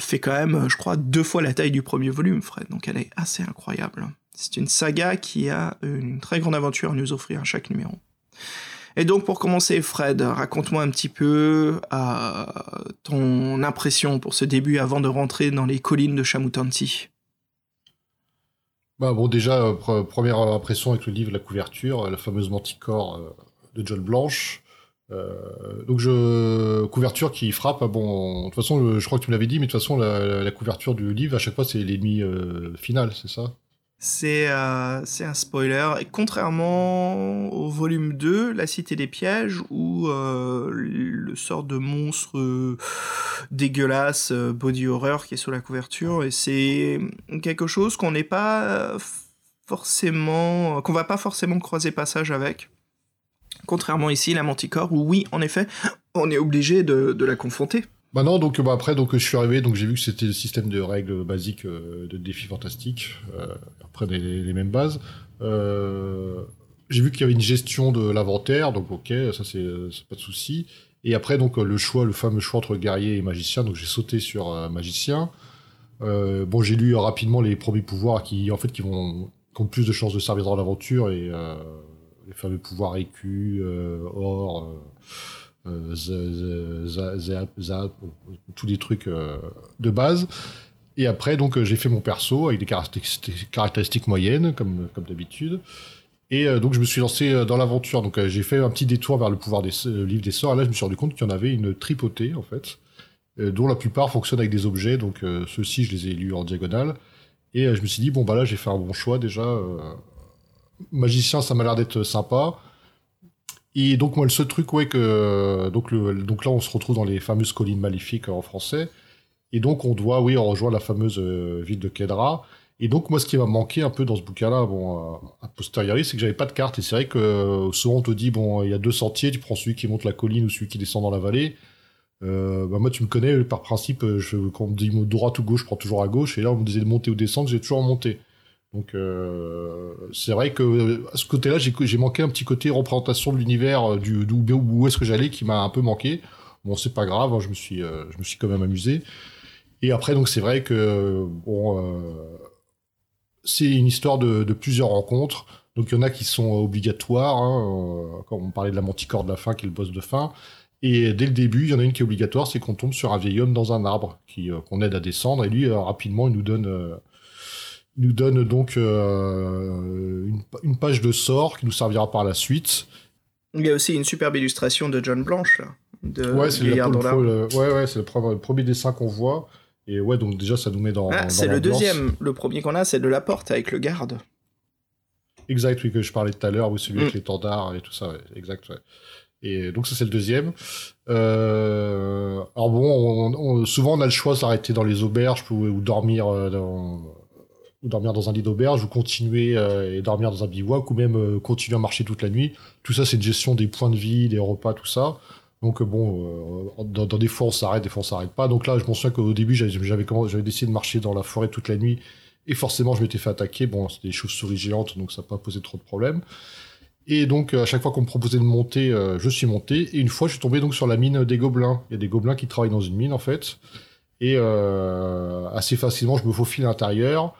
Speaker 2: fait quand même, je crois, deux fois la taille du premier volume, Fred. Donc elle est assez incroyable. C'est une saga qui a une très grande aventure à nous offrir à chaque numéro. Et donc pour commencer, Fred, raconte-moi un petit peu euh, ton impression pour ce début avant de rentrer dans les collines de Chamutanti.
Speaker 3: Bah bon, déjà, euh, pre- première impression avec le livre, la couverture, euh, la fameuse Manticore de John Blanche. Euh, donc, je... couverture qui frappe. ah bon, de toute façon, je crois que tu me l'avais dit, mais de toute façon, la, couverture du livre, à chaque fois, c'est l'ennemi euh, final, c'est ça?
Speaker 2: C'est euh, c'est un spoiler. Et contrairement au volume 2, La Cité des Pièges, où le sort de monstre dégueulasse, body horror qui est sur la couverture, et c'est quelque chose qu'on n'est pas forcément, qu'on va pas forcément croiser passage avec. Contrairement ici, la Manticore, où oui, en effet, on est obligé de, la confronter.
Speaker 3: Bah non, donc bah après, donc je suis arrivé, donc j'ai vu que c'était le système de règles basiques euh, de défis fantastiques, euh, après les, mêmes bases. Euh, j'ai vu qu'il y avait une gestion de l'inventaire, donc ok, ça c'est pas de souci. Et après donc le choix, le fameux choix entre guerrier et magicien, donc j'ai sauté sur magicien. Bon, j'ai lu rapidement les premiers pouvoirs qui en fait qui vont qui ont plus de chances de servir dans l'aventure et les fameux pouvoirs euh, or. za- za- zap, tous les trucs euh, de base. Et après, donc, j'ai fait mon perso avec des caractéristiques, moyennes, comme, comme d'habitude. Et euh, donc, je me suis lancé euh, dans l'aventure. Donc, j'ai fait un petit détour vers le pouvoir des euh, livres des sorts. Et là, je me suis rendu compte qu'il y en avait une tripotée, en fait, dont la plupart fonctionnent avec des objets. Donc, ceux-ci, je les ai lus en diagonale. Et je me suis dit, bon, bah là, j'ai fait un bon choix déjà. Magicien, ça m'a l'air d'être sympa. Et donc moi le seul truc ouais que donc le donc là on se retrouve dans les fameuses collines maléfiques euh, en français. Et donc on doit oui on rejoint la fameuse euh, ville de Kedra. Et donc moi ce qui m'a manqué un peu dans ce bouquin là bon euh, a posteriori c'est que j'avais pas de carte. Et c'est vrai que souvent on te dit bon il y a deux sentiers tu prends celui qui monte la colline ou celui qui descend dans la vallée. Bah moi tu me connais par principe je, quand on me dit droite ou gauche je prends toujours à gauche. Et là on me disait de monter ou descendre j'ai toujours monté Donc c'est vrai que à ce côté-là, j'ai manqué un petit côté représentation de l'univers du où est-ce que j'allais qui m'a un peu manqué. Bon, c'est pas grave, hein, je me suis je me suis quand même amusé. Et après donc c'est vrai que c'est une histoire de, plusieurs rencontres. Donc il y en a qui sont obligatoires, hein, comme on parlait de la manticore de la fin, qui est le boss de fin. Et dès le début, il y en a une qui est obligatoire, c'est qu'on tombe sur un vieil homme dans un arbre, euh, qu'on aide à descendre. Et lui, euh, rapidement, il nous donne, euh, nous donne donc une, page de sort qui nous servira par la suite.
Speaker 2: Il y a aussi une superbe illustration de John Blanche. De
Speaker 3: ouais, c'est le, ouais, ouais, c'est le, premier dessin qu'on voit. Et ouais, donc déjà, ça nous met dans. Ah,
Speaker 2: c'est le deuxième. Le premier qu'on a, c'est de la porte avec le garde.
Speaker 3: Exact, oui, que je parlais tout à l'heure, oui, celui avec mm. l'étendard et tout ça, exact, ouais. Et donc ça c'est le deuxième. Euh, alors bon, souvent on a le choix de s'arrêter dans les auberges ou, dormir euh, dans, ou dormir dans un lit d'auberge ou continuer euh, et dormir dans un bivouac ou même continuer à marcher toute la nuit. Tout ça c'est une gestion des points de vie, des repas, tout ça. Donc bon, dans, des fois on s'arrête, des fois on s'arrête pas. Donc là je m'en souviens qu'au début j'avais j'avais décidé de marcher dans la forêt toute la nuit et forcément je m'étais fait attaquer. Bon c'était des chauves-souris géantes donc ça n'a pas posé trop de problèmes. Et donc, à chaque fois qu'on me proposait de monter, euh, je suis monté. Et une fois, je suis tombé donc sur la mine des gobelins. Il y a des gobelins qui travaillent dans une mine, en fait. Et euh, assez facilement, je me faufile à l'intérieur.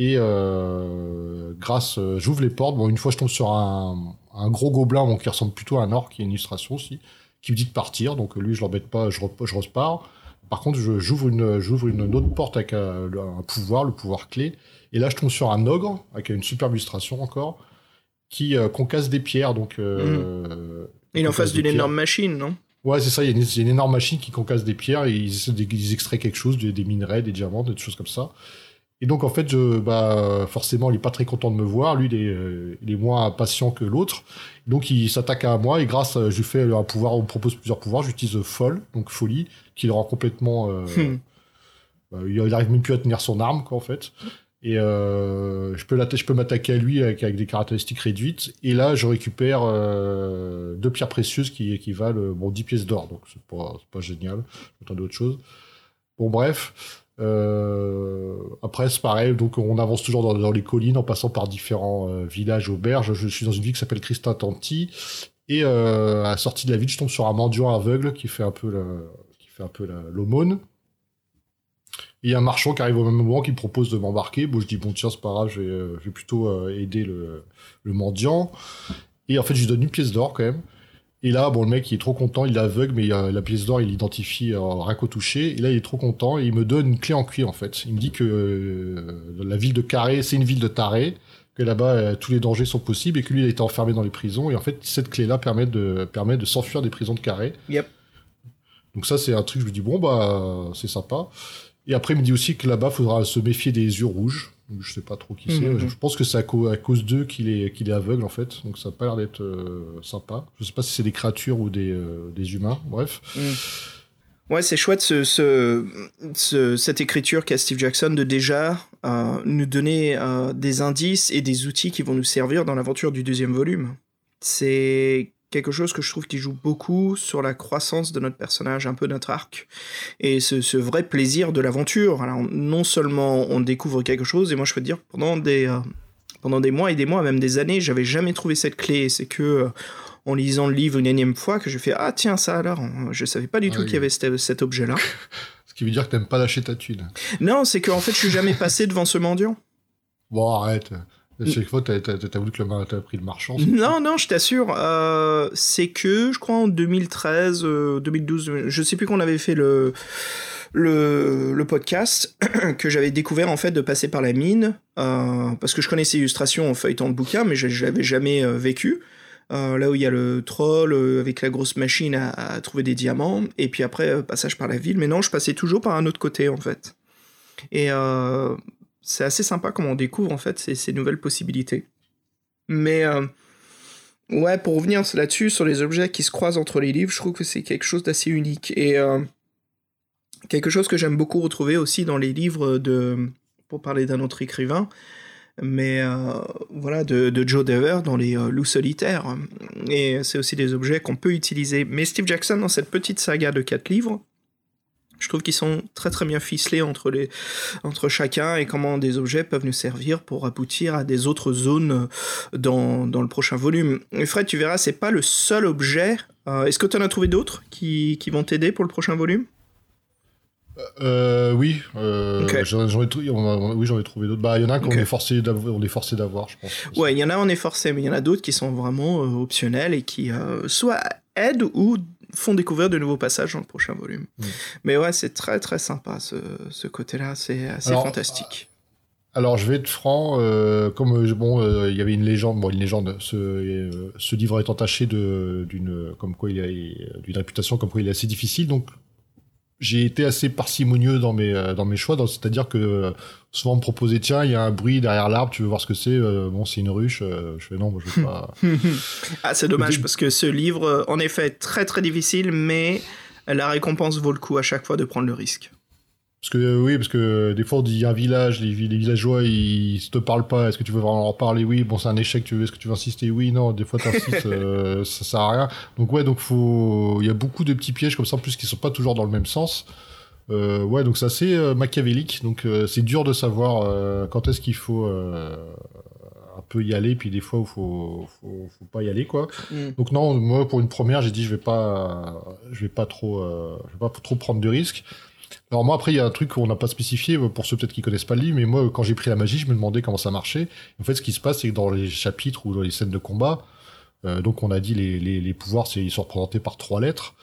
Speaker 3: Et euh, grâce, j'ouvre les portes. Bon, une fois, je tombe sur un, gros gobelin bon, qui ressemble plutôt à un orc, qui est une illustration aussi, qui me dit de partir. Donc lui, je l'embête pas, je, je repars. Par contre, j'ouvre une, j'ouvre une, autre porte avec un, un, pouvoir, le pouvoir clé. Et là, je tombe sur un ogre, avec une superbe illustration encore qui euh, concasse des pierres. Donc,
Speaker 2: euh, Il est en face d'une énorme machine, non?
Speaker 3: Ouais, c'est ça. Il y, a une énorme machine qui concasse des pierres et ils, ils extraient quelque chose, des, minerais, des diamants, des choses comme ça. Et donc, en fait, je, bah, forcément, il est pas très content de me voir. Lui, il est, euh, il est moins patient que l'autre. Donc, il s'attaque à moi et grâce, je lui fais un pouvoir, on me propose plusieurs pouvoirs. J'utilise folle, donc folie, qui le rend complètement. Hmm. Bah, il n'arrive même plus à tenir son arme, quoi, en fait. Et euh, je peux je peux m'attaquer à lui avec, avec, des caractéristiques réduites. Et là, je récupère euh, deux pierres précieuses qui équivalent bon 10 pièces d'or. Donc c'est pas pas génial. J'attendais d'autres choses. Bon bref. Euh, après c'est pareil. Donc on avance toujours dans, les collines en passant par différents euh, villages auberges. Je suis dans une ville qui s'appelle Christa Tanti. Et euh, à la sortie de la ville, je tombe sur un mendiant aveugle qui fait un peu la, qui fait un peu l'aumône il y a un marchand qui arrive au même moment qui me propose de m'embarquer. Bon, je dis bon tiens c'est pas grave, je vais, plutôt aider le, mendiant. Et en fait je lui donne une pièce d'or quand même. Et là bon le mec il est trop content, il est aveugle mais la pièce d'or il l'identifie euh, rien qu'au toucher. Et là il est trop content et il me donne une clé en cuir en fait. Il me dit que la ville de Carré c'est une ville de tarés que là-bas tous les dangers sont possibles et que lui il a été enfermé dans les prisons et en fait cette clé là permet de permet de s'enfuir des prisons de Carré.
Speaker 2: Yep.
Speaker 3: Donc ça c'est un truc je me dis bon bah c'est sympa. Et après, il me dit aussi que là-bas, il faudra se méfier des yeux rouges. Je sais pas trop qui c'est. Mhm. Je pense que c'est à, cause d'eux qu'il est, qu'il est aveugle, en fait. Donc ça n'a pas l'air d'être euh, sympa. Je sais pas si c'est des créatures ou des, euh, des humains. Bref.
Speaker 2: Mhm. Ouais, c'est chouette ce, ce, cette écriture qu'a Steve Jackson de déjà euh, nous donner des indices et des outils qui vont nous servir dans l'aventure du deuxième volume. C'est quelque chose que je trouve qui joue beaucoup sur la croissance de notre personnage, un peu notre arc, et ce, vrai plaisir de l'aventure. Alors non seulement on découvre quelque chose, et moi je peux te dire pendant des euh, pendant des mois et des mois, même des années, j'avais jamais trouvé cette clé. C'est que euh, en lisant le livre une énième fois que je fais ah tiens ça alors, je savais pas du tout qu'il y avait cet, objet là.
Speaker 3: ce qui veut dire que t'aimes pas lâcher ta thune.
Speaker 2: Non, c'est qu'en fait je suis jamais passé devant ce mendion.
Speaker 3: Bon arrête. Chaque fois, t'as as, voulu que le t'as pris le marchand.
Speaker 2: Non, non, je t'assure. Euh, c'est que, je crois, en 2013, 2012, euh, je sais plus qu'on avait fait le, le, le podcast, que j'avais découvert, en fait, de passer par la mine, euh, parce que je connaissais l'illustration en feuilletant le bouquin, mais je, l'avais jamais vécu. là où il y a le troll avec la grosse machine à, à, trouver des diamants, et puis après, passage par la ville. Mais non, je passais toujours par un autre côté, en fait. Et c'est assez sympa comme on découvre en fait ces, nouvelles possibilités. Mais euh, ouais, pour revenir là-dessus, sur les objets qui se croisent entre les livres, je trouve que c'est quelque chose d'assez unique. Et euh, quelque chose que j'aime beaucoup retrouver aussi dans les livres de, pour parler d'un autre écrivain, mais euh, voilà, de, de, Joe Dever dans les loups solitaires. Et c'est aussi des objets qu'on peut utiliser. Mais Steve Jackson, dans cette petite saga de quatre livres, Je trouve qu'ils sont très très bien ficelés entre, les, entre chacun et comment des objets peuvent nous servir pour aboutir à des autres zones dans, dans le prochain volume. Et Fred, tu verras, c'est pas le seul objet. Euh, Est-ce que tu en as trouvé d'autres qui, qui vont t'aider pour le prochain volume?
Speaker 3: Euh, oui, euh, j'en ai, oui, ai trouvé d'autres. Bah, il y en a qu'on est forcé d'avoir, on est forcé d'avoir, je pense.
Speaker 2: Ouais, il y en a on est forcé, mais il y en a d'autres qui sont vraiment euh, optionnels et qui euh, soit aident ou font découvrir de nouveaux passages dans le prochain volume. Mm. Mais ouais, c'est très très sympa ce, ce côté-là, c'est assez fantastique.
Speaker 3: Alors je vais être franc, euh, comme bon, il y avait une légende, bon une légende, ce, ce livre est entaché de d'une comme quoi il a d'une réputation comme quoi il est assez difficile, donc j'ai été assez parcimonieux dans mes euh, dans mes choix, c'est-à-dire que euh, souvent me proposait tiens il y a un bruit derrière l'arbre, tu veux voir ce que c'est euh, Bon c'est une ruche, je fais non moi je veux pas.
Speaker 2: ah c'est dommage parce que ce livre en effet est très très difficile, mais la récompense vaut le coup à chaque fois de prendre le risque.
Speaker 3: Parce que euh, oui, parce que des fois on dit un village, les, villageois ils te parlent pas. Est-ce que tu veux vraiment en parler? Oui. Bon, c'est un échec. Tu veux Est-ce que tu veux insister? Oui. Non. Des fois t'insistes, euh, ça sert à rien. Donc ouais, donc faut. Il y a beaucoup de petits pièges comme ça en plus qui sont pas toujours dans le même sens. Euh, ouais, donc c'est assez euh, machiavélique. Donc c'est dur de savoir quand est-ce qu'il faut un peu y aller, puis des fois où faut, faut, faut pas y aller quoi. Mm. Donc non, moi pour une première, j'ai dit je vais pas, je vais pas trop, je vais pas trop prendre de risques. Alors moi après il y a un truc qu'on n'a pas spécifié pour ceux peut-être qui connaissent pas le livre, mais moi quand j'ai pris la magie, je me demandais comment ça marchait. En fait, ce qui se passe, c'est que dans les chapitres ou dans les scènes de combat, euh, donc on a dit les, les, les pouvoirs, c'est ils sont représentés par trois lettres.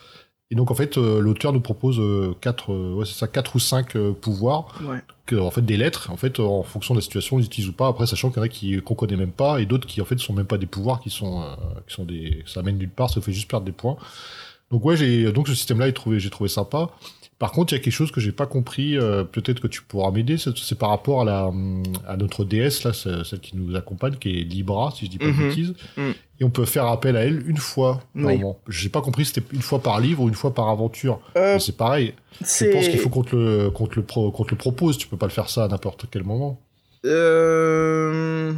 Speaker 3: Et donc en fait, euh, l'auteur nous propose euh, quatre, ouais, c'est ça, quatre ou cinq pouvoirs,
Speaker 2: ouais.
Speaker 3: que, en fait des lettres, en fait en fonction de la situation, ils utilisent ou pas. Après, sachant qu'il y en a qui qu'on connaît même pas et d'autres qui en fait sont même pas des pouvoirs, qui sont qui sont des, ça amène nulle part, ça fait juste perdre des points. Donc ouais, j'ai donc ce système-là, j'ai trouvé, j'ai trouvé sympa. Par contre, il y a quelque chose que j'ai pas compris. Euh, peut-être que tu pourras m'aider. C'est par rapport à la à notre déesse là, celle qui nous accompagne, qui est Libra, si je dis pas de
Speaker 2: Mhm.
Speaker 3: bêtises.
Speaker 2: Mm.
Speaker 3: Et on peut faire appel à elle une fois.
Speaker 2: Oui.
Speaker 3: J'ai pas compris. si C'était une fois par livre ou une fois par aventure.
Speaker 2: Euh,
Speaker 3: Mais c'est pareil. Je pense qu'il faut qu'on te le qu'on te le pro- qu'on te le propose. Tu peux pas le faire ça à n'importe quel moment.
Speaker 2: Euh...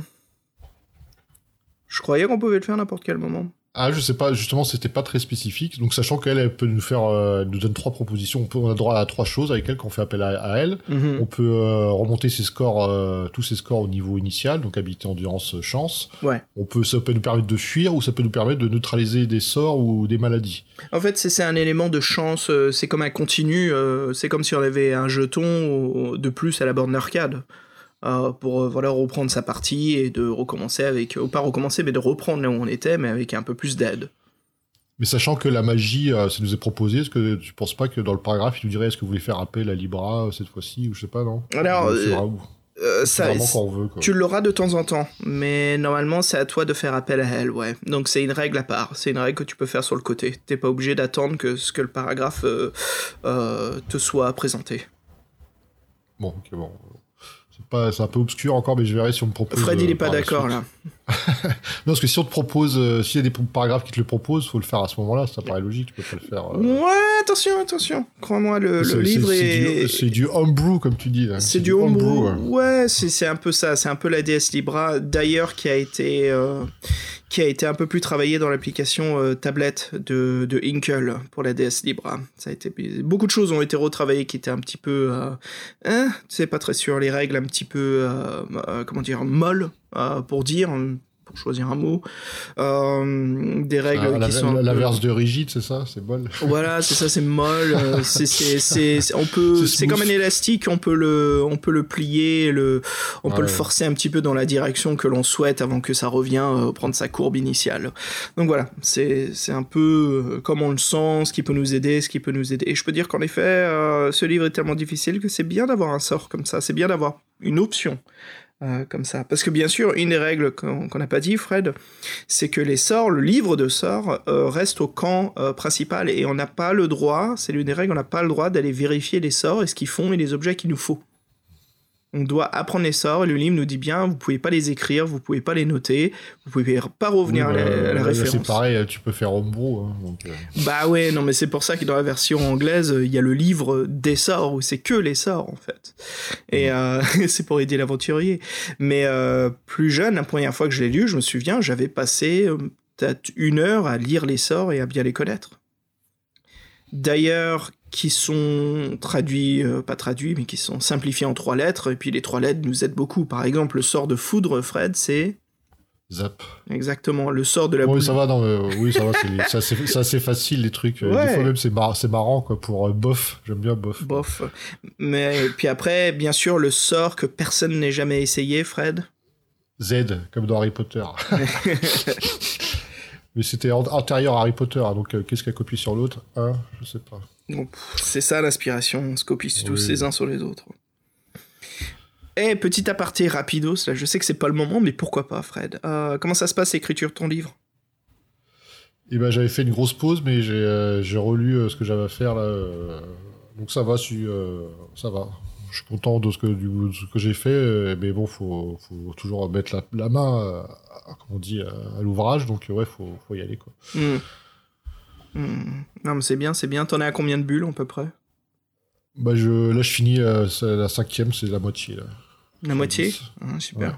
Speaker 2: Je croyais qu'on pouvait le faire à n'importe quel moment.
Speaker 3: Ah, je sais pas. Justement, c'était pas très spécifique. Donc, sachant qu'elle, elle peut nous faire, euh, elle nous donne trois propositions. On peut, on a droit à trois choses avec elle quand on fait appel à, à elle.
Speaker 2: Mhm.
Speaker 3: On peut euh, remonter ses scores, euh, tous ses scores au niveau initial, donc habilité, endurance, euh, chance.
Speaker 2: Ouais.
Speaker 3: On peut, ça peut nous permettre de fuir ou ça peut nous permettre de neutraliser des sorts ou des maladies.
Speaker 2: En fait, c'est c'est un élément de chance, c'est comme un continu, c'est comme si on avait un jeton de plus à la borne d'arcade. Euh, pour euh, voilà reprendre sa partie et de recommencer avec ou pas recommencer mais de reprendre là où on était mais avec un peu plus d'aide
Speaker 3: Mais sachant que la magie, euh, ça nous est proposé, est-ce que tu penses pas que dans le paragraphe, il nous dirait est-ce que vous voulez faire appel à Libra euh, cette fois-ci ou je sais pas, non?
Speaker 2: Alors, euh, Euh, ça
Speaker 3: veut. Quoi.
Speaker 2: tu l'auras de temps en temps mais normalement c'est à toi de faire appel à elle ouais donc c'est une règle à part c'est une règle que tu peux faire sur le côté t'es pas obligé d'attendre que ce que le paragraphe euh, euh, te soit présenté
Speaker 3: Bon, ok, bon. C'est pas, c'est un peu obscur encore, mais je verrai si on me propose.
Speaker 2: Fred il
Speaker 3: euh,
Speaker 2: est pas d'accord là
Speaker 3: Non, parce que si on te propose, euh, s'il y a des paragraphes qui te le proposent, faut le faire à ce moment-là. Ça paraît logique, tu peux pas le faire. euh,
Speaker 2: ouais attention attention crois-moi le, livre est
Speaker 3: C'est du homebrew, comme tu dis. là.
Speaker 2: C'est du homebrew.
Speaker 3: hein.
Speaker 2: Ouais, c'est un peu ça. C'est un peu la DS Libra, d'ailleurs, qui a été euh, qui a été un peu plus travaillé dans l'application tablette de, de Inkle pour la DS Libra. Ça a été beaucoup de choses ont été retravaillées qui étaient un petit peu, hein, c'est pas très sûr. Les règles un petit peu, comment dire, molles euh, pour dire. Pour choisir un mot, Euh, des règles
Speaker 3: Ah,
Speaker 2: qui sont peu-
Speaker 3: L'inverse de rigide, c'est ça C'est bol.
Speaker 2: voilà, c'est ça, c'est molle. euh, c'est, c'est, c'est, c'est- on peut,
Speaker 3: C'est
Speaker 2: c'est comme un élastique, on peut le, on peut le plier, le, on peut le forcer un petit peu dans la direction que l'on souhaite avant que ça revienne euh, prendre sa courbe initiale. Donc voilà, c'est, c'est un peu euh, comme on le sent, ce qui peut nous aider, ce qui peut nous aider. Et je peux dire qu'en effet, euh, ce livre est tellement difficile que c'est bien d'avoir un sort comme ça, c'est bien d'avoir une option. Euh, comme ça. Parce que bien sûr, une des règles qu'on n'a pas dit, Fred, c'est que les sorts, le livre de sorts, euh, reste au camp euh, principal et on n'a pas le droit, c'est l'une des règles, on n'a pas le droit d'aller vérifier les sorts et ce qu'ils font et les objets qu'il nous faut. On doit apprendre les sorts et le livre nous dit bien, vous pouvez pas les écrire, vous pouvez pas les noter, vous pouvez pas revenir
Speaker 3: Oui,
Speaker 2: à la,
Speaker 3: bah,
Speaker 2: à la référence.
Speaker 3: C'est pareil, tu peux faire homebrew. Hein, donc, euh,
Speaker 2: Bah ouais, non mais c'est pour ça que dans la version anglaise, il y a le livre des sorts où c'est que les sorts en fait. Et euh, c'est pour aider l'aventurier. Mais euh, plus jeune, la première fois que je l'ai lu, je me souviens, j'avais passé euh, peut-être une heure à lire les sorts et à bien les connaître. D'ailleurs, qui sont traduits, euh, pas traduits, mais qui sont simplifiés en trois lettres, et puis les trois lettres nous aident beaucoup. Par exemple, le sort de foudre, Fred, c'est...
Speaker 3: Zap.
Speaker 2: Exactement, le sort de la
Speaker 3: Oui,
Speaker 2: boule.
Speaker 3: ça va, non, mais, oui, ça va, c'est- assez, facile les trucs. Euh,
Speaker 2: Ouais.
Speaker 3: Des fois même c'est mar- marrant quoi pour euh, bof. J'aime bien bof.
Speaker 2: Bof. Mais puis après, bien sûr, le sort que personne n'ait jamais essayé, Fred.
Speaker 3: Z comme dans Harry Potter. mais c'était an- antérieur à Harry Potter, hein, donc euh, qu'est-ce qui a copié sur l'autre Un, je sais pas.
Speaker 2: C'est ça l'inspiration, on se copie tous les uns sur les autres. Et petit aparté rapidos, là, je sais que c'est pas le moment, mais pourquoi pas, Fred? Euh, Comment ça se passe l'écriture de ton livre?
Speaker 3: Et ben j'avais fait une grosse pause, mais j'ai euh, relu ce que j'avais à faire là. donc ça va, si, ça va. Je suis content de ce que, du, de ce que j'ai fait, euh, mais bon, faut, faut toujours mettre la, la main, euh, à, comme on dit, à, à l'ouvrage, donc euh, ouais, faut, faut y aller quoi.
Speaker 2: Hmm. Hmm. Non, mais c'est bien, c'est bien. T'en es à combien de bulles, à peu près?
Speaker 3: Bah je, là je finis euh, la cinquième, c'est la moitié là.
Speaker 2: La moitié? Ah, Super.
Speaker 3: Ouais.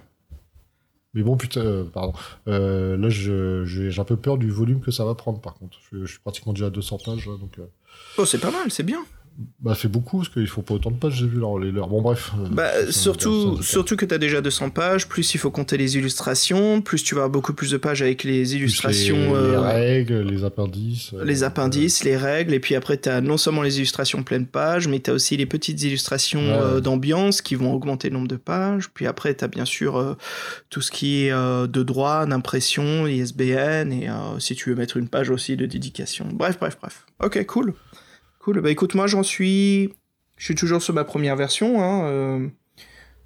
Speaker 3: Mais bon, putain, euh, pardon. Euh, là, j'ai un peu peur du volume que ça va prendre, par contre. Je, je suis pratiquement déjà à 200 pages, donc... euh,
Speaker 2: Oh, c'est pas mal, c'est bien.
Speaker 3: Bah, fait beaucoup, parce qu'il faut pas autant de pages, j'ai vu leur- les leurs. Bon, bref. euh,
Speaker 2: Bah, surtout, surtout que t'as déjà 200 pages, plus il faut compter les illustrations, plus tu vas avoir beaucoup plus de pages avec les illustrations.
Speaker 3: Les, les
Speaker 2: euh,
Speaker 3: règles, les appendices. euh,
Speaker 2: les appendices, les règles, et puis après tu as non seulement les illustrations pleine page, mais tu as aussi les petites illustrations
Speaker 3: Ouais.
Speaker 2: euh, d'ambiance qui vont augmenter le nombre de pages. Puis après tu as bien sûr tout ce qui est de droit, d'impression, ISBN, et si tu veux mettre une page aussi de dédication. Bref, bref, bref. Ok, cool. Cool. Bah écoute, moi j'en suis... Je suis toujours sur ma première version. Hein, euh,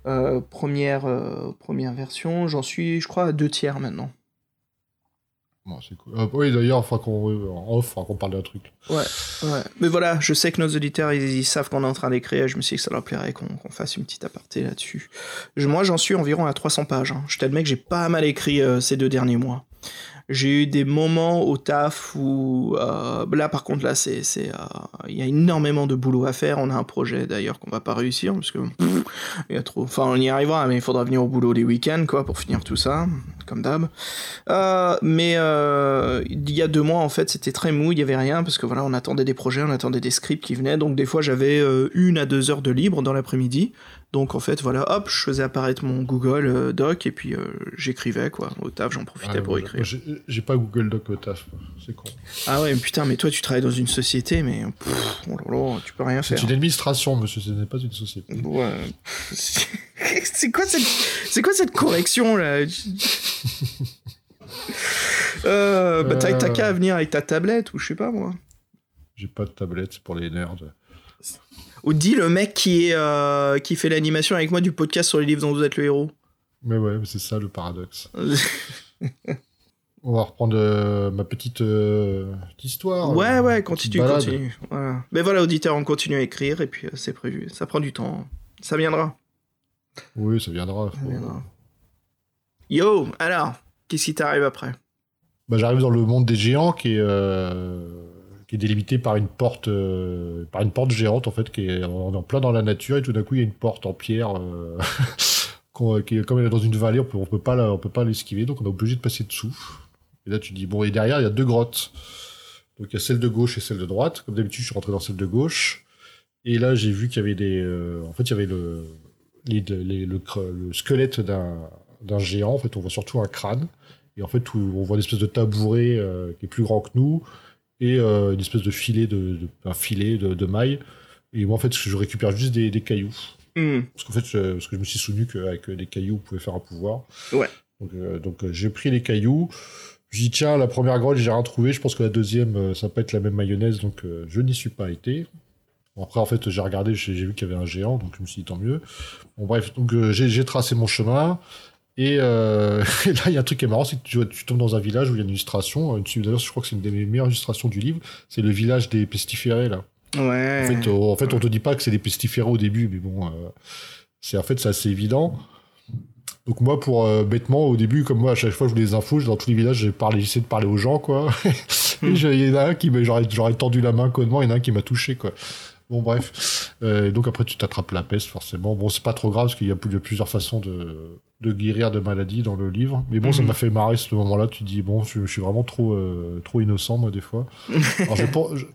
Speaker 2: euh, première, euh, première version, j'en suis, je crois, à deux tiers maintenant.
Speaker 3: Bon, c'est cool. Oui, d'ailleurs, enfin, qu'on, off, qu'on parle d'un truc.
Speaker 2: Ouais, ouais. Mais voilà, je sais que nos auditeurs, ils, ils savent qu'on est en train d'écrire. Je me suis dit que ça leur plairait qu'on fasse une petite aparté là-dessus. Je- Moi, j'en suis environ à 300 pages. hein. Je t'admets que j'ai pas mal écrit ces deux derniers mois. J'ai eu des moments au taf où euh, là par contre là c'est euh, il y a énormément de boulot à faire. On a un projet d'ailleurs qu'on va pas réussir parce que il y. Enfin on y arrivera mais il faudra venir au boulot les week-ends quoi pour finir tout ça comme d'hab. Euh, mais il y a deux mois en fait c'était très mou, il y avait rien parce que voilà on attendait des projets, on attendait des scripts qui venaient donc des fois j'avais une à deux heures de libre dans l'après-midi. Donc en fait voilà hop je faisais apparaître mon Google euh, Doc et puis euh, j'écrivais quoi au taf j'en profitais
Speaker 3: Ah,
Speaker 2: pour écrire.
Speaker 3: J'ai, pas Google Doc au taf, c'est con.
Speaker 2: Ah ouais, mais putain, mais toi tu travailles dans une société, mais pff, oh là là, tu peux rien faire.
Speaker 3: C'est une administration, monsieur, ce n'est pas une société.
Speaker 2: Ouais. C'est quoi cette, c'est quoi cette correction là? Euh, Bah t'as t'as qu'à venir avec ta tablette ou je sais pas moi.
Speaker 3: J'ai pas de tablette, c'est pour les nerds.
Speaker 2: Ou dis le mec qui est euh, qui fait l'animation avec moi du podcast sur les livres dont vous êtes le héros.
Speaker 3: Mais ouais, mais c'est ça le paradoxe. On va reprendre euh, ma petite, euh, petite histoire.
Speaker 2: ouais ouais, continue, continue. Voilà. Mais voilà, auditeur, on continue à écrire et puis c'est prévu. Ça prend du temps. Ça viendra.
Speaker 3: Oui, ça viendra.
Speaker 2: Ça viendra. Yo, alors, qu'est-ce qui t'arrive après?
Speaker 3: Bah, J'arrive dans le monde des géants qui est, est délimité par une porte, euh, par une porte géante en fait, qui est en plein dans la nature et tout d'un coup il y a une porte en pierre. euh, qui comme elle est dans une vallée, on peut, peut pas on peut pas l'esquiver, donc on est obligé de passer dessous. Et là tu dis bon et derrière il y a deux grottes. Donc il y a celle de gauche et celle de droite. Comme d'habitude je suis rentré dans celle de gauche. Et là j'ai vu qu'il y avait des, euh, en fait il y avait le, le, squelette d'un d'un géant. En fait on voit surtout un crâne. Et en fait, on voit une espèce de tabouret qui est plus grand que nous et euh, une espèce de filet de, de- un filet de, de maille. Et moi, en fait, je récupère juste des, des cailloux.
Speaker 2: Hmm,
Speaker 3: Parce qu'en fait, je, parce que je me suis souvenu qu'avec des cailloux, on pouvait faire un pouvoir.
Speaker 2: Ouais.
Speaker 3: Donc, euh, donc euh, j'ai pris les cailloux. Je dis, tiens, la première grotte, j'ai rien trouvé. Je pense que la deuxième, ça peut être la même mayonnaise. Donc, euh, je n'y suis pas été. Bon, après, en fait, j'ai regardé, j'ai vu qu'il y avait un géant. Donc, je me suis dit, tant mieux. Bon, bref, donc j'ai tracé mon chemin. Et, euh, et là, il y a un truc qui est marrant, c'est que tu, tu tombes dans un village où il y a une illustration. Une- D'ailleurs, je crois que c'est une des meilleures illustrations du livre. C'est le village des pestiférés, là.
Speaker 2: Ouais.
Speaker 3: En fait, euh, en fait, on te dit pas que c'est des pestiférés au début, mais bon, euh, c'est en fait c'est assez évident. Donc moi, pour euh, bêtement, au début, comme moi, à chaque fois, je voulais des infos, dans tous les villages, j'ai parlé, j'essayais de parler aux gens, quoi. J'ai- il y en a un qui m'a, j'aurais tendu la main connement, il y en a un qui m'a touché, quoi. Bon, bref. Euh, donc après, tu t'attrapes la peste, forcément. Bon, c'est pas trop grave, parce qu'il y a y plusieurs façons de, de guérir de maladies dans le livre. Mais bon, ça
Speaker 2: Mhm.
Speaker 3: m'a fait marrer ce moment-là. Tu dis, bon, je, je suis vraiment trop, euh, trop innocent, moi, des fois. Alors, je-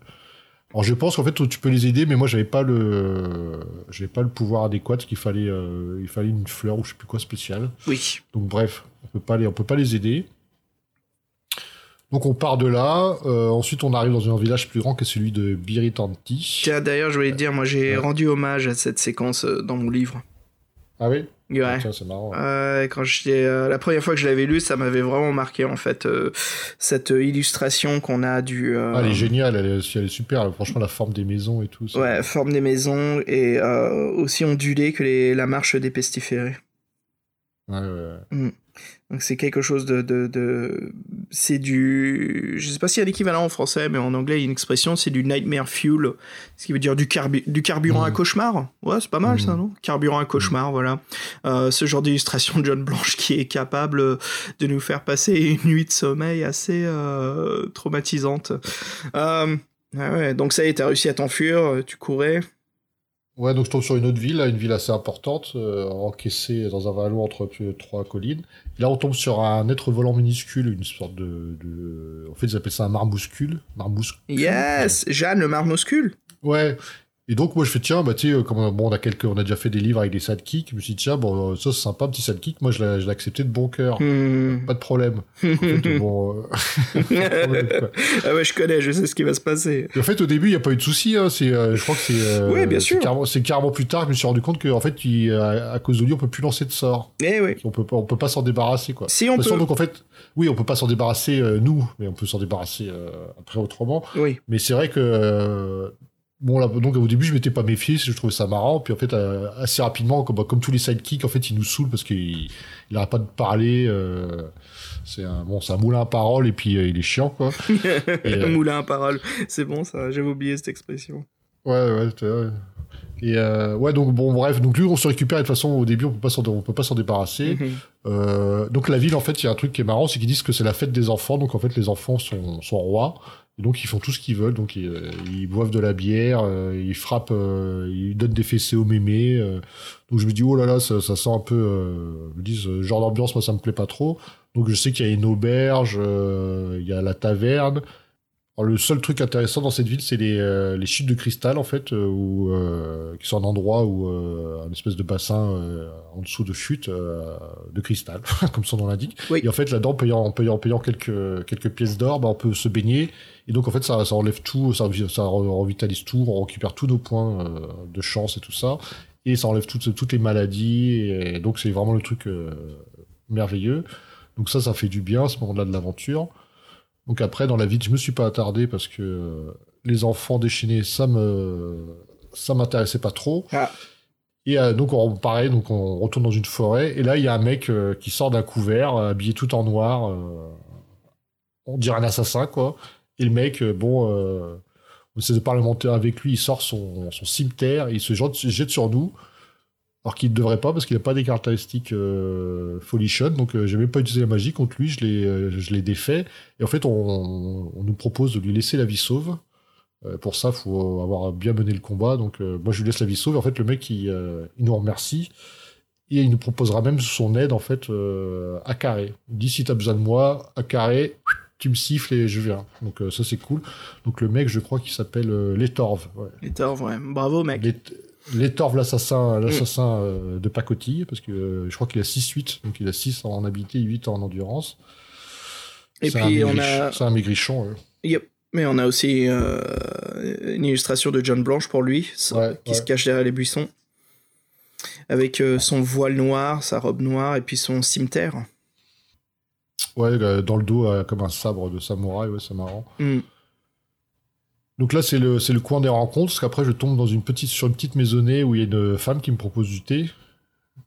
Speaker 3: Alors je pense qu'en fait tu peux les aider, mais moi j'avais pas le, j'avais pas le pouvoir adéquat, qu'il fallait, euh, il fallait une fleur ou je sais plus quoi spécial.
Speaker 2: Oui.
Speaker 3: Donc bref, on peut pas les, on peut pas les aider. Donc on part de là. Euh, ensuite on arrive dans un village plus grand que celui de Biritanti.
Speaker 2: Tiens, d'ailleurs je voulais te dire, moi j'ai rendu hommage à cette séquence euh, dans mon livre.
Speaker 3: Ah oui?
Speaker 2: Ouais.
Speaker 3: Tiens, c'est marrant.
Speaker 2: Euh, quand euh, la première fois que je l'avais lu, ça m'avait vraiment marqué en fait euh, cette illustration qu'on a du. euh,
Speaker 3: Ah, elle est géniale, elle est, elle est super. Franchement, la forme des maisons et tout. ça.
Speaker 2: Ouais, forme des maisons et euh, aussi ondulée que les, la marche des pestiférés.
Speaker 3: Ouais, ouais, ouais.
Speaker 2: Donc c'est quelque chose de, de, de... c'est du, je sais pas s'il y a l'équivalent en français, mais en anglais il y a une expression, c'est du nightmare fuel, ce qui veut dire du, carbu- du carburant à
Speaker 3: Mhm.
Speaker 2: cauchemar. Ouais, c'est pas mal ça,
Speaker 3: Mhm.
Speaker 2: non? Carburant à cauchemar, voilà. Euh, ce genre d'illustration de John Blanche qui est capable de nous faire passer une nuit de sommeil assez euh, traumatisante. Euh, ouais, ouais, donc ça y est, t'as réussi à t'enfuir, euh, tu courais.
Speaker 3: Ouais, donc je tombe sur une autre ville, une ville assez importante, euh, encaissée dans un vallon entre euh, trois collines. Et là, on tombe sur un être volant minuscule, une sorte de, de... En fait, ils appellent ça un marmouscule. Marmouscule.
Speaker 2: Yes, Jeanne le marmoscule.
Speaker 3: Ouais. Et donc, moi, je fais, tiens, bah, tu sais, euh, comme, euh, bon, on a quelques, on a déjà fait des livres avec des sidekicks. Je me suis dit, tiens, bon, euh, ça, c'est sympa, un petit sidekick. Moi, je l'ai accepté de bon cœur.
Speaker 2: Hmm.
Speaker 3: Pas de problème. En fait, bon, euh, de problème,
Speaker 2: ah ouais, je connais, je sais ce qui va se passer.
Speaker 3: Et en fait, au début, il n'y a pas eu de souci. Hein. C'est, euh, je crois que c'est. euh,
Speaker 2: Ouais, bien sûr.
Speaker 3: carrément- C'est carrément plus tard que je me suis rendu compte que, en fait, il- à, à cause de lui, on peut plus lancer de sort.
Speaker 2: Eh oui.
Speaker 3: On peut pas, on peut pas s'en débarrasser, quoi.
Speaker 2: Si
Speaker 3: De
Speaker 2: on
Speaker 3: façon,
Speaker 2: peut.
Speaker 3: donc en fait, oui, on peut pas s'en débarrasser nous, mais on peut s'en débarrasser après autrement.
Speaker 2: Oui.
Speaker 3: Mais c'est vrai que bon là, donc au début, je m'étais pas méfié, je trouvais ça marrant. Puis en fait, euh, assez rapidement, comme, comme tous les sidekicks, en fait, il nous saoule parce qu'il il arrête pas de parler. euh, c'est un bon, c'est un moulin à parole et puis euh, il est chiant, quoi. Et, euh,
Speaker 2: Moulin à parole. C'est bon ça, j'avais oublié cette expression.
Speaker 3: Ouais, ouais, vrai. Et ouais, donc bon, bref, donc lui, on se récupère. Et de toute façon, au début, on peut pas s'en, on peut pas s'en débarrasser.
Speaker 2: Mhm.
Speaker 3: Donc la ville, en fait, il y a un truc qui est marrant, c'est qu'ils disent que c'est la fête des enfants. Donc en fait, les enfants sont, sont rois. Donc ils font tout ce qu'ils veulent. Donc ils, euh, boivent de la bière, euh, ils frappent, euh, ils donnent des fessées aux mémés. donc je me dis, oh là là, ça, sent un peu... Je me dis, ce genre d'ambiance, moi, ça me plaît pas trop. Donc je sais qu'il y a une auberge, il y a la taverne. Alors, le seul truc intéressant dans cette ville, c'est les, euh, les chutes de cristal, en fait, euh, où, euh, qui sont un endroit où euh, un espèce de bassin euh, en dessous de chute euh, de cristal, comme son nom l'indique.
Speaker 2: Oui.
Speaker 3: Et en fait, là-dedans, en payant, en payant, en payant quelques, quelques pièces d'or, bah, on peut se baigner. Et donc, en fait, ça, ça enlève tout, ça, ça revitalise tout, on récupère tous nos points euh, de chance et tout ça. Et ça enlève toutes, toutes les maladies. Et donc, c'est vraiment le truc euh, merveilleux. Donc ça, ça fait du bien à ce moment-là de l'aventure. Donc après, dans la ville, je me suis pas attardé parce que euh, les enfants déchaînés, ça me, ça m'intéressait pas trop.
Speaker 2: Ah.
Speaker 3: Et euh, donc on, pareil, donc on retourne dans une forêt et là il y a un mec euh, qui sort d'un couvert, euh, habillé tout en noir, on dirait un assassin quoi. Et le mec, bon, on essaie de parlementer avec lui, il sort son, son cimetière, et il se jette, jette sur nous. Alors qu'il ne devrait pas parce qu'il n'a pas des caractéristiques euh, folichon, donc euh, j'ai même pas utilisé la magie contre lui, je l'ai, euh, je l'ai défait. Et en fait, on, on nous propose de lui laisser la vie sauve. Euh, pour ça, faut avoir bien mené le combat. Donc euh, moi, je lui laisse la vie sauve. Et en fait, le mec, il, il nous remercie et il nous proposera même son aide en fait à carré. Il dit si t'as besoin de moi, à carré, tu me siffles et je viens. Donc ça c'est cool. Donc le mec, je crois qu'il s'appelle Letorv. Ouais.
Speaker 2: Ouais. Bravo, mec.
Speaker 3: Les Torv, l'assassin, l'assassin euh, de pacotille, parce que euh, je crois qu'il a 6-8, donc il a 6 en habileté, 8 en endurance.
Speaker 2: Et
Speaker 3: C'est
Speaker 2: puis,
Speaker 3: un
Speaker 2: on
Speaker 3: maigrichon-
Speaker 2: a-
Speaker 3: C'est un maigrichon. euh.
Speaker 2: Yep. Mais on a aussi euh, une illustration de John Blanche pour lui, ça-
Speaker 3: Ouais,
Speaker 2: qui
Speaker 3: ouais.
Speaker 2: se cache derrière les buissons. Avec son voile noir, sa robe noire et puis son cimetière.
Speaker 3: Ouais, dans le dos, comme un sabre de samouraï, ouais, c'est marrant.
Speaker 2: Hmm.
Speaker 3: Donc là, c'est le, le coin des rencontres, parce qu'après, je tombe dans une petite, sur une petite maisonnée où il y a une femme qui me propose du thé.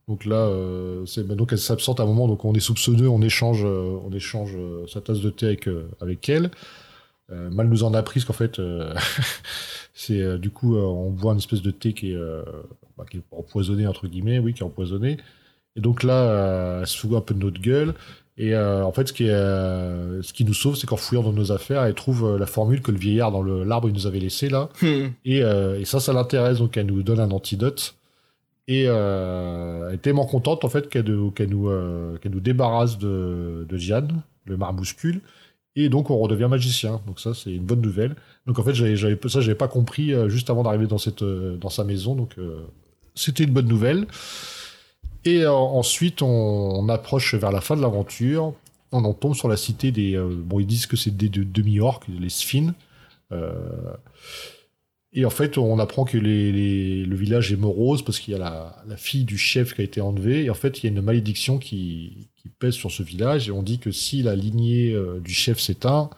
Speaker 3: Donc là, euh, bah, donc elle s'absente à un moment, donc on est soupçonneux, on échange, euh, on échange euh, sa tasse de thé avec, avec elle. Mal nous en a pris, parce qu'en fait, c'est du coup, on boit une espèce de thé qui est, bah, qui est empoisonné, entre guillemets, oui, qui est empoisonné. Et donc là, euh, elle se fout un peu de notre gueule. Et euh, en fait, ce qui, est, euh, ce qui nous sauve, c'est qu'en fouillant dans nos affaires, elle trouve euh, la formule que le vieillard dans l'arbre il nous avait laissé là.
Speaker 2: Hmm.
Speaker 3: Et, et ça, ça l'intéresse, donc elle nous donne un antidote. Et elle est tellement contente en fait qu'elle nous, débarrasse de, de Jeanne, le marmouscule. Et donc on redevient magicien. Donc ça c'est une bonne nouvelle. Donc en fait j'avais, ça j'avais pas compris juste avant d'arriver dans cette dans sa maison. Donc c'était une bonne nouvelle. Et ensuite on, approche vers la fin de l'aventure. On en tombe sur la cité des bon ils disent que c'est des demi-orques, les Sphines. Et en fait, on apprend que le village est morose parce qu'il y a la, fille du chef qui a été enlevée. Et en fait, il y a une malédiction qui, qui pèse sur ce village. Et on dit que si la lignée euh, du chef s'éteint,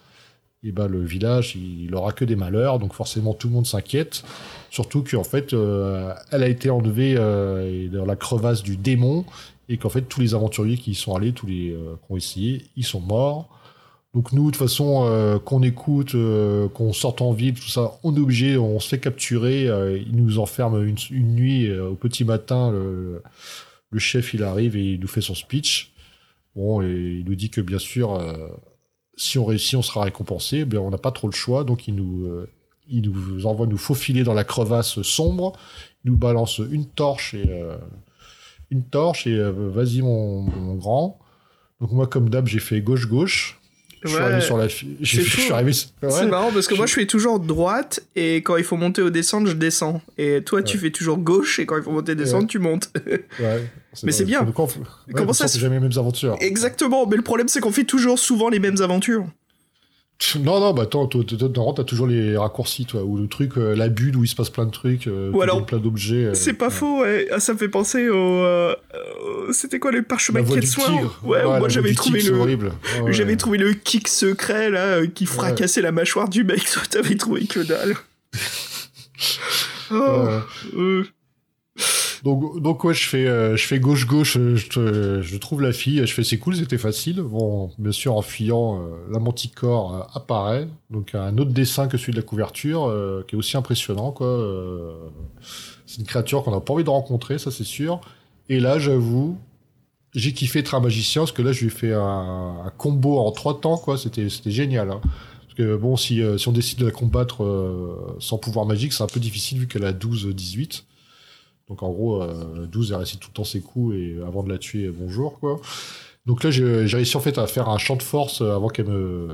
Speaker 3: et eh ben le village, il, aura que des malheurs. Donc forcément, tout le monde s'inquiète. Surtout qu'en fait, euh, elle a été enlevée euh, dans la crevasse du démon. Et qu'en fait, tous les aventuriers qui y sont allés, tous les qui ont essayé, ils sont morts. Donc nous, de toute façon, euh, qu'on écoute, euh, qu'on sorte en ville, tout ça, on est obligé, on se fait capturer, euh, il nous enferme une, nuit au petit matin, le, chef il arrive et il nous fait son speech. Bon, et il nous dit que bien sûr, si on réussit, on sera récompensé. Bien, on n'a pas trop le choix, donc il nous, il nous envoie nous faufiler dans la crevasse sombre. Il nous balance une torche et une torche et vas-y mon, mon grand. Donc moi, comme d'hab, j'ai fait gauche gauche. Je suis arrivé sur la. Je, suis arrivé.
Speaker 2: C'est marrant parce que moi je fais toujours droite et quand il faut monter ou descendre, je descends. Et toi tu fais toujours gauche et quand il faut monter et descendre, tu montes. Mais c'est bien.
Speaker 3: Comment ça jamais les mêmes aventures.
Speaker 2: Exactement. Mais le problème c'est qu'on fait toujours souvent les mêmes aventures.
Speaker 3: Non, non, bah attends, t'as toujours les raccourcis, toi, ou le truc, euh, la bulle où il se passe plein de trucs, euh, ou alors, plein d'objets. Euh,
Speaker 2: c'est pas faux, ouais. Ah, ça me fait penser au. C'était quoi le parchemin de soin Ouais, ouais moi j'avais trouvé le. Horrible. j'avais trouvé le kick secret, là, qui fracassait la mâchoire du mec. Toi, t'avais trouvé que dalle.
Speaker 3: oh, donc, ouais, je fais, euh, je fais gauche gauche. Euh, je, trouve la fille. Je fais c'est cool, c'était facile. Bon, bien sûr, en fuyant, euh, la manticore apparaît. Donc un autre dessin que celui de la couverture, qui est aussi impressionnant, quoi. c'est une créature qu'on n'a pas envie de rencontrer, ça c'est sûr. Et là, j'avoue, j'ai kiffé être un magicien parce que là, je lui ai fait un, combo en trois temps, quoi. C'était, génial. Hein. Parce que bon, si, si on décide de la combattre sans pouvoir magique, c'est un peu difficile vu qu'elle a 12-18. Donc en gros, 12, elle réussit tout le temps ses coups et avant de la tuer, bonjour quoi. Donc là, j'ai réussi en fait à faire un champ de force avant qu'elle me,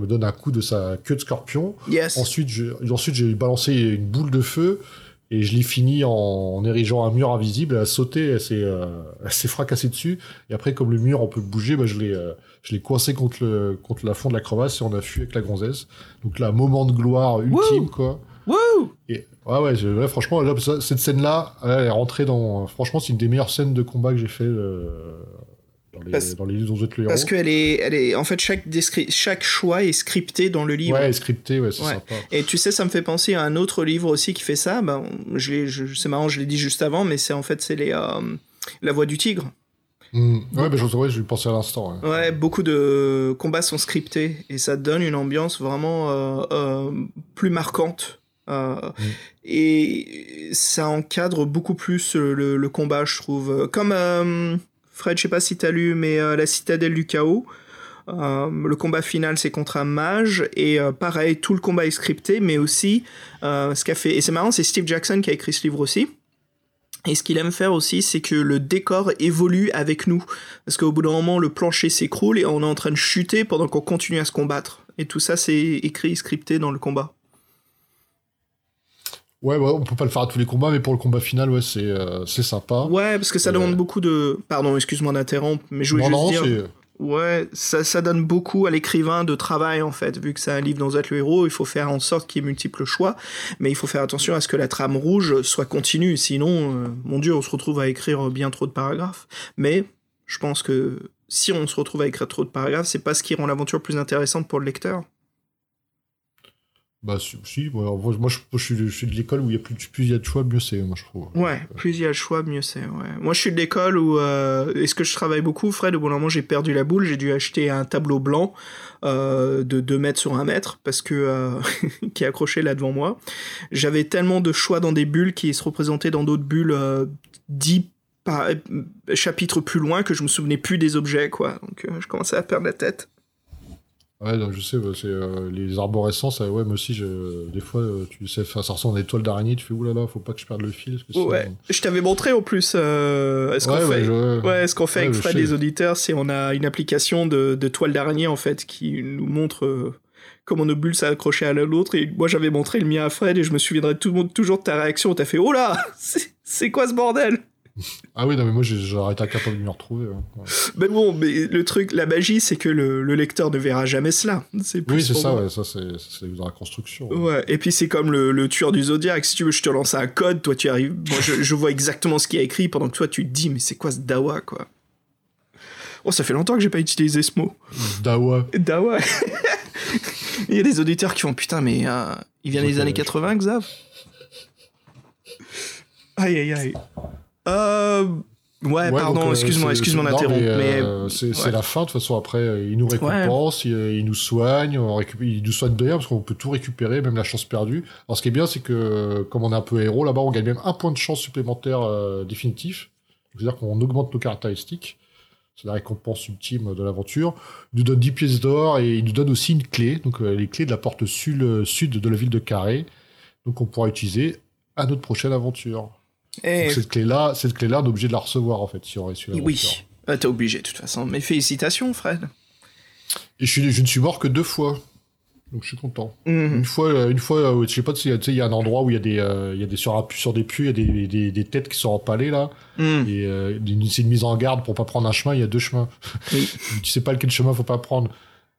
Speaker 3: me donne un coup de sa queue de scorpion.
Speaker 2: Yes.
Speaker 3: Ensuite, ensuite j'ai balancé une boule de feu et je l'ai fini en, érigeant un mur invisible. Elle a sauté, elle s'est, euh, fracassée dessus. Et après, comme le mur, on peut bouger, bah, je l'ai, euh, je l'ai coincé contre le, contre la fond de la crevasse et on a fui avec la gonzesse. Donc là, moment de gloire ultime, quoi.
Speaker 2: Wouh
Speaker 3: et, ouais, ouais, franchement, cette scène-là, elle est rentrée dans. Franchement, c'est une des meilleures scènes de combat que j'ai fait euh, dans, les, parce, dans les livres dont le
Speaker 2: Parce qu'elle est, elle est. En fait, chaque, chaque choix est scripté dans le livre.
Speaker 3: Ouais, scripté, ouais, c'est sympa.
Speaker 2: Et tu sais, ça me fait penser à un autre livre aussi qui fait ça. Ben, je, je c'est marrant, je l'ai dit juste avant, mais c'est en fait, c'est les. Euh, La voix du tigre.
Speaker 3: Mmh. Ouais, ben, je, ouais, je pensais à l'instant.
Speaker 2: Ouais. ouais. beaucoup de combats sont scriptés et ça donne une ambiance vraiment euh, euh, plus marquante euh, mm. Et ça encadre beaucoup plus le, combat, je trouve. Comme euh, Fred, je sais pas si t'as lu, mais euh, la citadelle du chaos. le combat final c'est contre un mage et pareil tout le combat est scripté mais aussi ce qu'a fait et c'est marrant c'est Steve Jackson qui a écrit ce livre aussi et ce qu'il aime faire aussi, c'est que le décor évolue avec nous. Parce qu'au bout d'un moment, le plancher s'écroule et on est en train de chuter pendant qu'on continue à se combattre. Et tout ça, c'est écrit, scripté dans le combat.
Speaker 3: Ouais, ouais, on peut pas le faire à tous les combats, mais pour le combat final, ouais, c'est euh, sympa.
Speaker 2: Ouais, parce que ça demande beaucoup de. Pardon, excuse-moi d'interrompre, mais je voulais juste dire. Ouais, ça, ça donne beaucoup à l'écrivain de travail en fait, vu que c'est un livre dans être le héros, il faut faire en sorte qu'il y ait multiples choix, mais il faut faire attention à ce que la trame rouge soit continue, sinon, euh, mon dieu, on se retrouve à écrire bien trop de paragraphes. Mais je pense que si on se retrouve à écrire trop de paragraphes, c'est pas ce qui rend l'aventure plus intéressante pour le lecteur.
Speaker 3: Bah si, moi, je, je, suis, de l'école où il y a plus, plus il y a de choix, mieux c'est, moi je trouve.
Speaker 2: Ouais, plus il y a de choix, mieux c'est. Ouais. Moi je suis de l'école où euh, est-ce que je travaille beaucoup, Fred? Au bon moment j'ai perdu la boule, j'ai dû acheter un tableau blanc euh, de 2 mètres sur 1 mètre parce que euh, qui est accroché là devant moi. J'avais tellement de choix dans des bulles qui se représentaient dans d'autres bulles 10 euh, chapitres plus loin que je me souvenais plus des objets quoi. Donc je commençais à perdre la tête.
Speaker 3: Ouais, non, je sais, bah, c'est euh, les arborescences. euh, ouais, moi aussi, je- des fois, euh, tu sais, ça ressemble à des toiles d'araignée. Tu fais oulala, faut pas que je perde le fil. parce que
Speaker 2: Ouais. Je t'avais montré en plus. euh, est-ce qu'on
Speaker 3: Ouais,
Speaker 2: fait,
Speaker 3: ouais, je-
Speaker 2: Ouais, ce qu'on fait avec Fred les auditeurs, c'est on a une application de, de toile d'araignée en fait qui nous montre euh, comment nos bulles s'accrochaient à l'autre? Et moi j'avais montré le mien à Fred et je me souviendrai tout le monde toujours de ta réaction. T'as fait oh là, c'est- c'est quoi ce bordel?
Speaker 3: Ah oui, non, mais moi, j'aurais été incapable de m'y retrouver. hein. Ouais.
Speaker 2: Mais bon, mais le truc, la magie, c'est que le, le lecteur ne verra jamais cela. C'est
Speaker 3: Oui, c'est ça, ouais, ça, c'est dans la construction.
Speaker 2: Ouais, et puis c'est comme le, le tueur du Zodiac, si tu veux, je te lance un code, toi tu arrives, moi je, je vois exactement ce qui est écrit, pendant que toi tu te dis, mais c'est quoi ce dawa, quoi? Oh, ça fait longtemps que j'ai pas utilisé ce mot.
Speaker 3: Dawa.
Speaker 2: Dawa Il y a des auditeurs qui font, putain, mais euh, il vient des années
Speaker 3: je-
Speaker 2: 80, Xav? Aïe, aïe, aïe. Euh... Ouais,
Speaker 3: Ouais,
Speaker 2: pardon,
Speaker 3: euh,
Speaker 2: excuse-moi, excuse-moi d'interrompre, mais...
Speaker 3: euh, c'est c'est
Speaker 2: ouais.
Speaker 3: la fin, de toute façon, après, euh, il nous récompense, il, il nous soigne, on il nous soigne d'ailleurs, parce qu'on peut tout récupérer, même la chance perdue. Alors, ce qui est bien, c'est que, comme on est un peu héros, là-bas, on gagne même un point de chance supplémentaire euh, définitif. C'est-à-dire qu'on augmente nos caractéristiques. C'est la récompense ultime de l'aventure. Il nous donne 10 pièces d'or et il nous donne aussi une clé, donc les clés de la porte sud, sud de la ville de Carré. Donc, on pourra utiliser à notre prochaine aventure. Donc, cette clé-là, cette clé-là, on est obligé de la recevoir, en fait, si on réussit
Speaker 2: oui, Ah, t'es obligé de toute façon. Mais félicitations, Fred.
Speaker 3: Et je, suis- je ne suis mort que deux fois. Donc je suis content.
Speaker 2: Mhm.
Speaker 3: Une fois, une fois, euh, je sais pas si tu sais, il y a un endroit où il y a des, euh, il y a des sur, des puits, il y a des, des, des têtes qui sont empalées là.
Speaker 2: Mhm.
Speaker 3: Et euh, c'est une mise en garde pour pas prendre un chemin. Il y a deux chemins.
Speaker 2: Oui.
Speaker 3: tu sais pas lequel chemin faut pas prendre.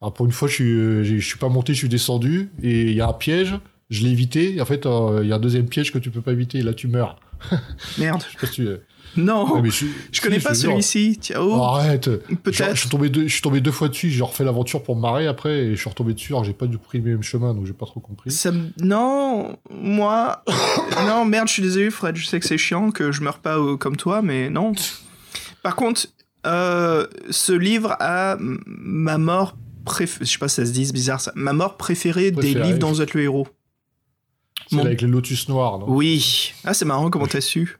Speaker 3: Alors pour une fois, je suis, je suis pas monté, je suis descendu et il y a un piège. Je l'ai évité. Et en fait, euh, il y a un deuxième piège que tu peux pas éviter. Et là, tu meurs.
Speaker 2: Merde.
Speaker 3: Je sais pas si tu.
Speaker 2: Non,
Speaker 3: Ouais, mais je,
Speaker 2: je connais
Speaker 3: si,
Speaker 2: pas celui-ci. Tiens, oh,
Speaker 3: Arrête. Je suis tombé deux, je suis tombé deux fois dessus, j'ai refait l'aventure pour me marrer après, et je suis retombé dessus, alors j'ai pas dû pris le même chemin, donc j'ai pas trop compris.
Speaker 2: Ça me- Non, moi. non, merde, je suis désolé, Fred. Je sais que c'est chiant, que je meurs pas euh, comme toi, mais non. Par contre, euh, ce livre a ma mort préférée. Je sais pas si ça se dit, c'est bizarre ça. Ma mort préférée, des
Speaker 3: Préférée.
Speaker 2: livres dont vous êtes le héros.
Speaker 3: Avec les lotus noirs, non?
Speaker 2: Oui. Ah, c'est marrant comment t'as su.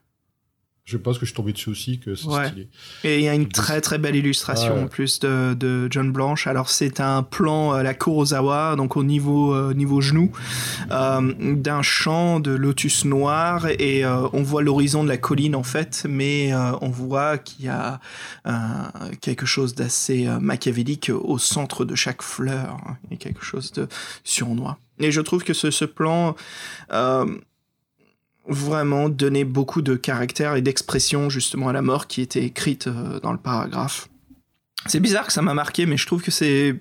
Speaker 3: Je ce que je suis tombé dessus aussi, que c'est
Speaker 2: Ouais.
Speaker 3: stylé.
Speaker 2: Et il y a une très très belle illustration
Speaker 3: Ouais.
Speaker 2: en plus de, de John Blanche. Alors c'est un plan à la Kurosawa, donc au niveau euh, niveau genou, euh, d'un champ de lotus noir et euh, on voit l'horizon de la colline en fait, mais euh, on voit qu'il y a euh, quelque chose d'assez euh, machiavélique au centre de chaque fleur. hein. Il y a quelque chose de surnois. Et je trouve que ce, ce plan euh, vraiment donnait beaucoup de caractère et d'expression justement à la mort qui était écrite euh, dans le paragraphe. C'est bizarre que ça m'a marqué, mais je trouve que c'est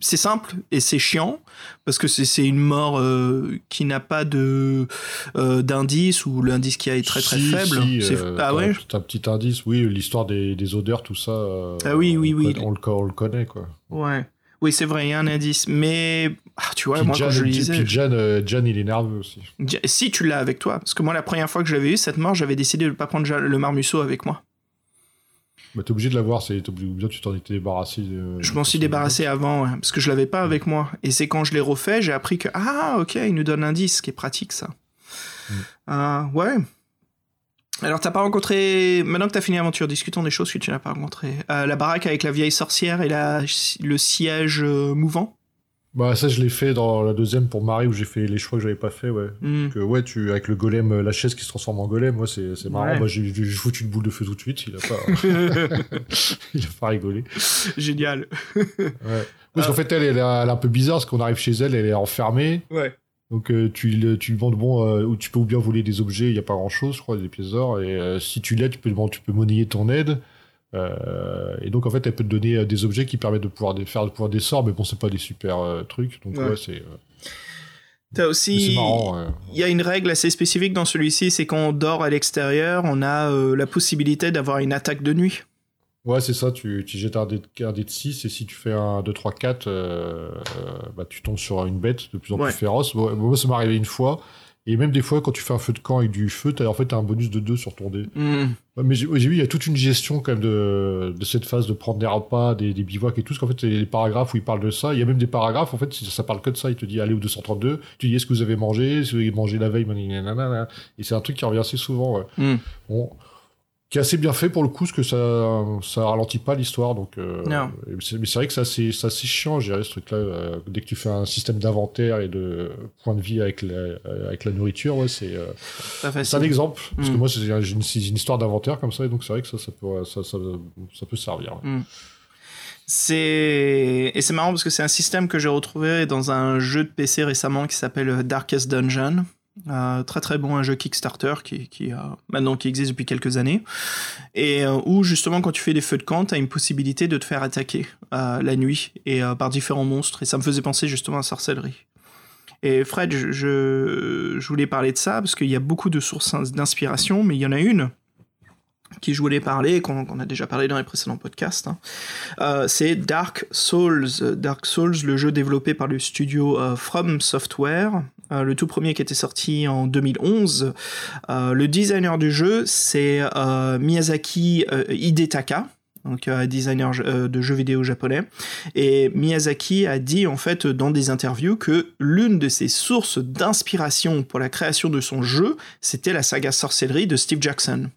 Speaker 2: c'est simple et c'est chiant parce que c'est c'est une mort euh, qui n'a pas de euh, d'indice ou l'indice qui est très très
Speaker 3: Si,
Speaker 2: faible.
Speaker 3: si,
Speaker 2: C'est-
Speaker 3: euh,
Speaker 2: ah ouais.
Speaker 3: un petit- indice, oui, l'histoire des, des odeurs, tout ça. euh,
Speaker 2: Ah oui, oui,
Speaker 3: on
Speaker 2: oui.
Speaker 3: le, on le connaît, quoi.
Speaker 2: Ouais. Oui, c'est vrai, il y a un indice, mais ah, tu vois,
Speaker 3: puis,
Speaker 2: moi
Speaker 3: Jan,
Speaker 2: quand je le
Speaker 3: puis
Speaker 2: lisais,
Speaker 3: Jan, euh, Jan, il est nerveux aussi.
Speaker 2: je- si tu l'as avec toi, parce que moi la première fois que j'avais eu cette mort, j'avais décidé de pas prendre le marmuseau avec moi.
Speaker 3: Bah, t'es obligé de l'avoir, c'est tu t'en étais débarrassé. euh,
Speaker 2: Je m'en suis débarrassé avant, ouais, parce que je l'avais pas avec moi. Et c'est quand je l'ai refait, j'ai appris que ah ok, il nous donne l'indice, ce qui est pratique ça.
Speaker 3: Mm.
Speaker 2: Euh, ouais. Alors t'as pas rencontré. Maintenant que t'as fini l'aventure, discutons des choses que tu n'as pas rencontrées. Euh, la baraque avec la vieille sorcière et la... le siège euh, mouvant?
Speaker 3: Bah, ça, je l'ai fait dans la deuxième pour Marie où j'ai fait les choix que j'avais pas fait, ouais. Que, ouais, tu, avec le golem, euh, la chaise qui se transforme en golem, moi, c'est c'est marrant.
Speaker 2: Ouais.
Speaker 3: Moi, j'ai j'ai foutu une boule de feu tout de suite, il a pas, il a pas rigolé.
Speaker 2: Génial.
Speaker 3: Ouais. Parce qu'en fait, elle, elle est, elle est un peu bizarre, parce qu'on arrive chez elle, elle est enfermée.
Speaker 2: Ouais.
Speaker 3: Donc, euh, tu, le- tu demandes, bon, euh, où tu peux ou bien voler des objets, il n'y a pas grand chose, je crois, des pièces d'or. Et euh, si tu l'aides, tu peux, demander- tu peux monnayer ton aide. Et donc, en fait, elle peut te donner des objets qui permettent de pouvoir des- faire de pouvoir des sorts, mais bon, c'est pas des super trucs. Donc,
Speaker 2: Ouais.
Speaker 3: ouais, c'est
Speaker 2: T'as aussi.
Speaker 3: c'est marrant. ouais.
Speaker 2: Il y a une règle assez spécifique dans celui-ci, c'est quand on dort à l'extérieur, on a la possibilité d'avoir une attaque de nuit.
Speaker 3: Ouais, c'est ça, tu, tu jettes un dé, de, un dé de 6 et si tu fais un 2, 3, 4, euh, euh, bah, tu tombes sur une bête de plus en
Speaker 2: Ouais.
Speaker 3: plus féroce. Moi, ça m'est arrivé une fois. Et même des fois, quand tu fais un feu de camp avec du feu, t'as, en fait, t'as un bonus de 2 sur ton dé. Ouais, mais j'ai, vu, il y a toute une gestion quand même de, de cette phase de prendre des repas, des, des bivouacs et tout. Parce qu'en fait, il y a des paragraphes où il parle de ça. Il y a même des paragraphes, en fait, ça parle que de ça. Il te dit, allez au 232. Tu dis, est-ce que vous avez mangé? Que vous avez mangé la veille? Et c'est un truc qui revient assez souvent. ouais. Bon, qui est assez bien fait pour le coup, parce que ça, ça ralentit pas l'histoire. Donc, euh, mais c'est vrai que c'est assez, c'est chiant, dirais, ce truc-là. euh, dès que tu fais un système d'inventaire et de points de vie avec la, avec la nourriture, ouais, c'est euh, c'est un exemple. Parce que
Speaker 2: Mm.
Speaker 3: moi, c'est j'ai une, c'est une histoire d'inventaire comme ça, et donc c'est vrai que ça, ça peut, ça, ça, ça peut servir. ouais.
Speaker 2: C'est et c'est marrant parce que c'est un système que j'ai retrouvé dans un jeu de PC récemment qui s'appelle Darkest Dungeon. Euh, très très bon, un jeu Kickstarter qui, qui euh, maintenant qui existe depuis quelques années. Et euh, où justement quand tu fais des feux de camp, t'as une possibilité de te faire attaquer la nuit et par différents monstres. Et ça me faisait penser justement à sorcellerie. Et Fred, je, je, je voulais parler de ça parce qu'il y a beaucoup de sources d'inspiration, mais il y en a une qui je voulais parler, qu'on a déjà parlé dans les précédents podcasts, hein. Euh, c'est Dark Souls. Dark Souls, le jeu développé par le studio euh, From Software, euh, le tout premier qui était sorti en 2011. Euh, le designer du jeu, c'est Miyazaki Hidetaka. Donc, euh, designer de jeux vidéo japonais. Et Miyazaki a dit, en fait, dans des interviews, que l'une de ses sources d'inspiration pour la création de son jeu, c'était la saga sorcellerie de Steve Jackson.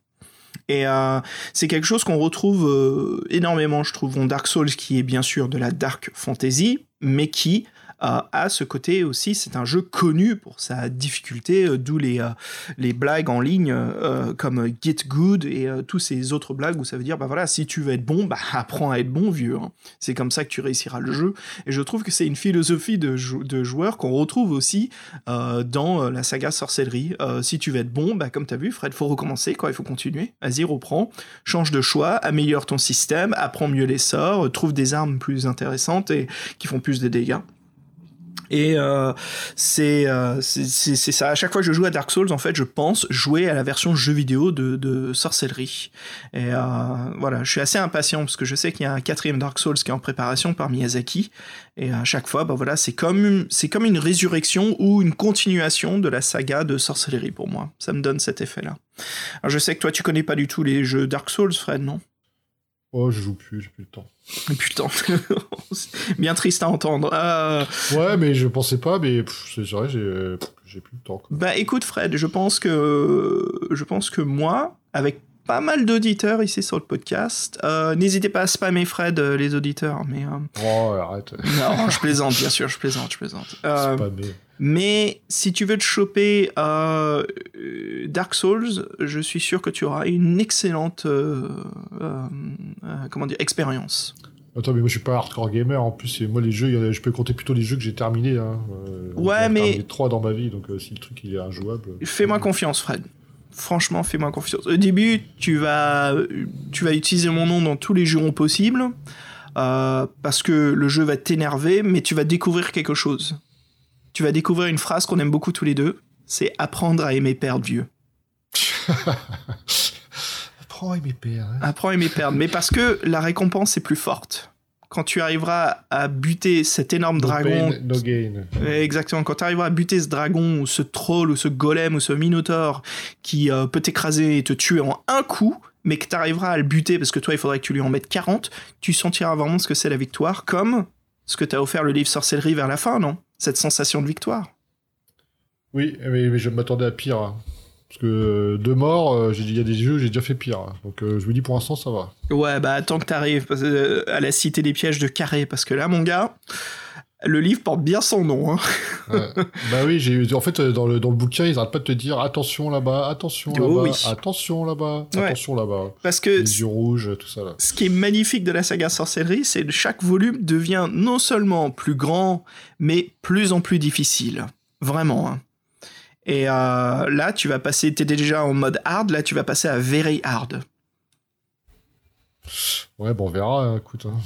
Speaker 2: Et euh, c'est quelque chose qu'on retrouve euh, énormément, je trouve, en Dark Souls, qui est bien sûr de la dark fantasy, mais qui a ce côté aussi, c'est un jeu connu pour sa difficulté, euh, d'où les, euh, les blagues en ligne euh, comme Get Good et tous ces autres blagues où ça veut dire, bah voilà, si tu veux être bon, bah apprends à être bon, vieux. hein. C'est comme ça que tu réussiras le jeu. Et je trouve que c'est une philosophie de, jou- joueur qu'on retrouve aussi dans la saga sorcellerie. Si tu veux être bon, bah, comme tu as vu, Fred, faut recommencer, quoi, il faut continuer. Vas-y, reprends, change de choix, améliore ton système, apprends mieux les sorts, trouve des armes plus intéressantes et qui font plus de dégâts. Et euh, c'est euh, c'est ça. À chaque fois que je joue à Dark Souls, en fait, je pense jouer à la version jeu vidéo de, de sorcellerie. Et euh, voilà, je suis assez impatient parce que je sais qu'il y a un quatrième Dark Souls qui est en préparation par Miyazaki. Et à chaque fois, bah voilà, c'est comme c'est comme une résurrection ou une continuation de la saga de sorcellerie pour moi. Ça me donne cet effet-là. Alors je sais que toi, tu connais pas du tout les jeux Dark Souls, Fred, non?
Speaker 3: Oh, je joue plus, j'ai plus le temps.
Speaker 2: Putain, bien triste à entendre. Euh,
Speaker 3: Ouais, mais je pensais pas, mais c'est vrai, j'ai pff, j'ai plus le temps. quoi.
Speaker 2: Bah écoute Fred, je pense que je pense que moi, avec pas mal d'auditeurs ici sur le podcast, euh, n'hésitez pas à spammer Fred, euh, les auditeurs, mais euh,
Speaker 3: Oh, arrête.
Speaker 2: non, je plaisante, bien sûr, je plaisante, je plaisante.
Speaker 3: Mais.
Speaker 2: si tu veux te choper Dark Souls, je suis sûr que tu auras une excellente comment dire expérience.
Speaker 3: Attends, mais moi je suis pas hardcore gamer en plus. Et moi, les jeux, je peux compter plutôt les jeux que j'ai terminés. Hein.
Speaker 2: Ouais,
Speaker 3: j'en ai
Speaker 2: mais-
Speaker 3: terminé trois dans ma vie, donc si le truc il est injouable.
Speaker 2: Fais-moi confiance, Fred. Franchement, fais-moi confiance. Au début, tu vas, tu vas utiliser mon nom dans tous les jurons possibles, euh, parce que le jeu va t'énerver, mais tu vas découvrir quelque chose. Tu vas découvrir une phrase qu'on aime beaucoup tous les deux, c'est apprendre à aimer perdre vieux.
Speaker 3: Prends mes pères. Hein.
Speaker 2: Apprends à aimer perdre, mais parce que la récompense est plus forte. Quand tu arriveras à buter cet énorme
Speaker 3: No
Speaker 2: dragon
Speaker 3: pain, no gain.
Speaker 2: Exactement, quand tu arriveras à buter ce dragon, ou ce troll, ou ce golem, ou ce minotaure qui euh, peut t'écraser et te tuer en un coup, mais que tu arriveras à le buter parce que toi il faudrait que tu lui en mettes 40, tu sentiras vraiment ce que c'est la victoire, comme ce que t'as offert le livre sorcellerie vers la fin, non? Cette sensation de victoire.
Speaker 3: Oui, mais, mais je m'attendais à pire. Parce que euh, de mort, euh, il y a des jeux, j'ai déjà fait pire. hein. Donc euh, je me dis pour l'instant, ça va.
Speaker 2: Ouais, bah attends que t'arrives à la cité des pièges de Carré, parce que là, mon gars, le livre porte bien son nom. Hein.
Speaker 3: Ouais. bah oui, j'ai en fait dans le, dans le bouquin, ils arrêtent pas de te dire attention là-bas, attention
Speaker 2: Oh
Speaker 3: là-bas,
Speaker 2: oui.
Speaker 3: attention là-bas,
Speaker 2: Ouais.
Speaker 3: attention là-bas.
Speaker 2: Parce que
Speaker 3: Les yeux rouges, tout ça là.
Speaker 2: ce qui est magnifique de la saga sorcellerie, c'est que chaque volume devient non seulement plus grand, mais plus en plus difficile. Vraiment. hein. Et euh, là, tu vas passer, t'es déjà en mode hard, là, tu vas passer à very hard.
Speaker 3: Ouais, bon, on verra, hein, écoute. hein.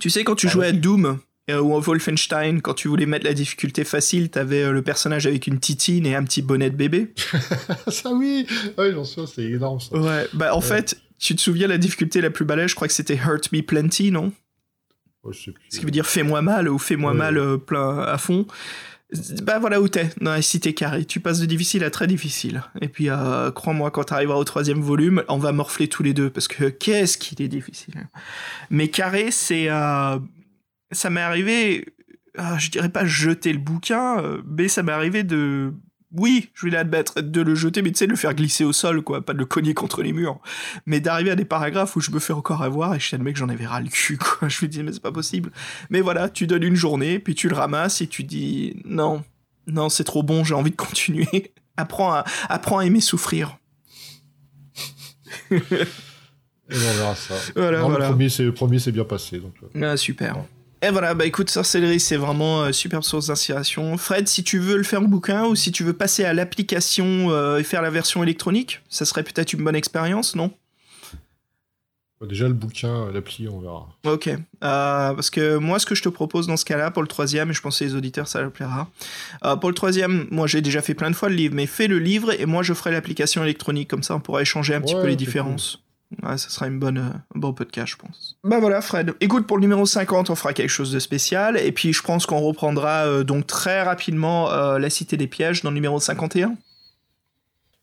Speaker 2: Tu sais, quand tu
Speaker 3: Ah
Speaker 2: jouais à Doom euh, ou à Wolfenstein, quand tu voulais mettre la difficulté facile, t'avais euh, le personnage avec une titine et un petit bonnet de bébé.
Speaker 3: ça oui Ouais, j'en sais, c'est énorme ça.
Speaker 2: Ouais, bah en
Speaker 3: Ouais.
Speaker 2: fait, tu te souviens la difficulté la plus balèze, je crois que c'était Hurt Me Plenty, non?
Speaker 3: Ouais, je sais plus.
Speaker 2: Ce qui veut dire fais-moi mal ou fais-moi mal plein à fond. Bah voilà où t'es, dans la cité carrée. Tu passes de difficile à très difficile. Et puis, euh, crois-moi, quand t'arriveras au troisième volume, on va morfler tous les deux, parce que qu'est-ce qu'il est difficile. Mais carré, c'est... euh, ça m'est arrivé, euh, je dirais pas jeter le bouquin, mais ça m'est arrivé de oui, je vais l'admettre, de le jeter, mais tu sais, de le faire glisser au sol, quoi, pas de le cogner contre les murs. Mais d'arriver à des paragraphes où je me fais encore avoir et je sais le mec, j'en avais ras le cul, quoi. Je me dis, mais c'est pas possible. Mais voilà, tu donnes une journée, puis tu le ramasses et tu dis, non, non, c'est trop bon, j'ai envie de continuer. apprends à, apprends à aimer souffrir.
Speaker 3: et on verra ça.
Speaker 2: Voilà,
Speaker 3: Non,
Speaker 2: voilà.
Speaker 3: Le premier, c'est- bien passé. Donc, euh,
Speaker 2: Ah, super. Et voilà, bah écoute, Sorcellerie, c'est vraiment euh, superbe source d'inspiration. Fred, si tu veux le faire en bouquin ou si tu veux passer à l'application euh, et faire la version électronique, ça serait peut-être une bonne expérience, non?
Speaker 3: Déjà, le bouquin, l'appli, on verra.
Speaker 2: Ok. Euh, parce que moi, ce que je te propose dans ce cas-là, pour le troisième, et je pense que les auditeurs, ça leur plaira. Euh, pour le troisième, moi, j'ai déjà fait plein de fois le livre, mais fais le livre et moi, je ferai l'application électronique. Comme ça, on pourra échanger un petit peu les différences. Ouais, ça sera une bonne, euh, un bon podcast, je pense. Bah voilà, Fred. Écoute, pour le numéro 50, on fera quelque chose de spécial. Et puis, je pense qu'on reprendra euh, donc très rapidement euh, La Cité des Pièges dans le numéro 51.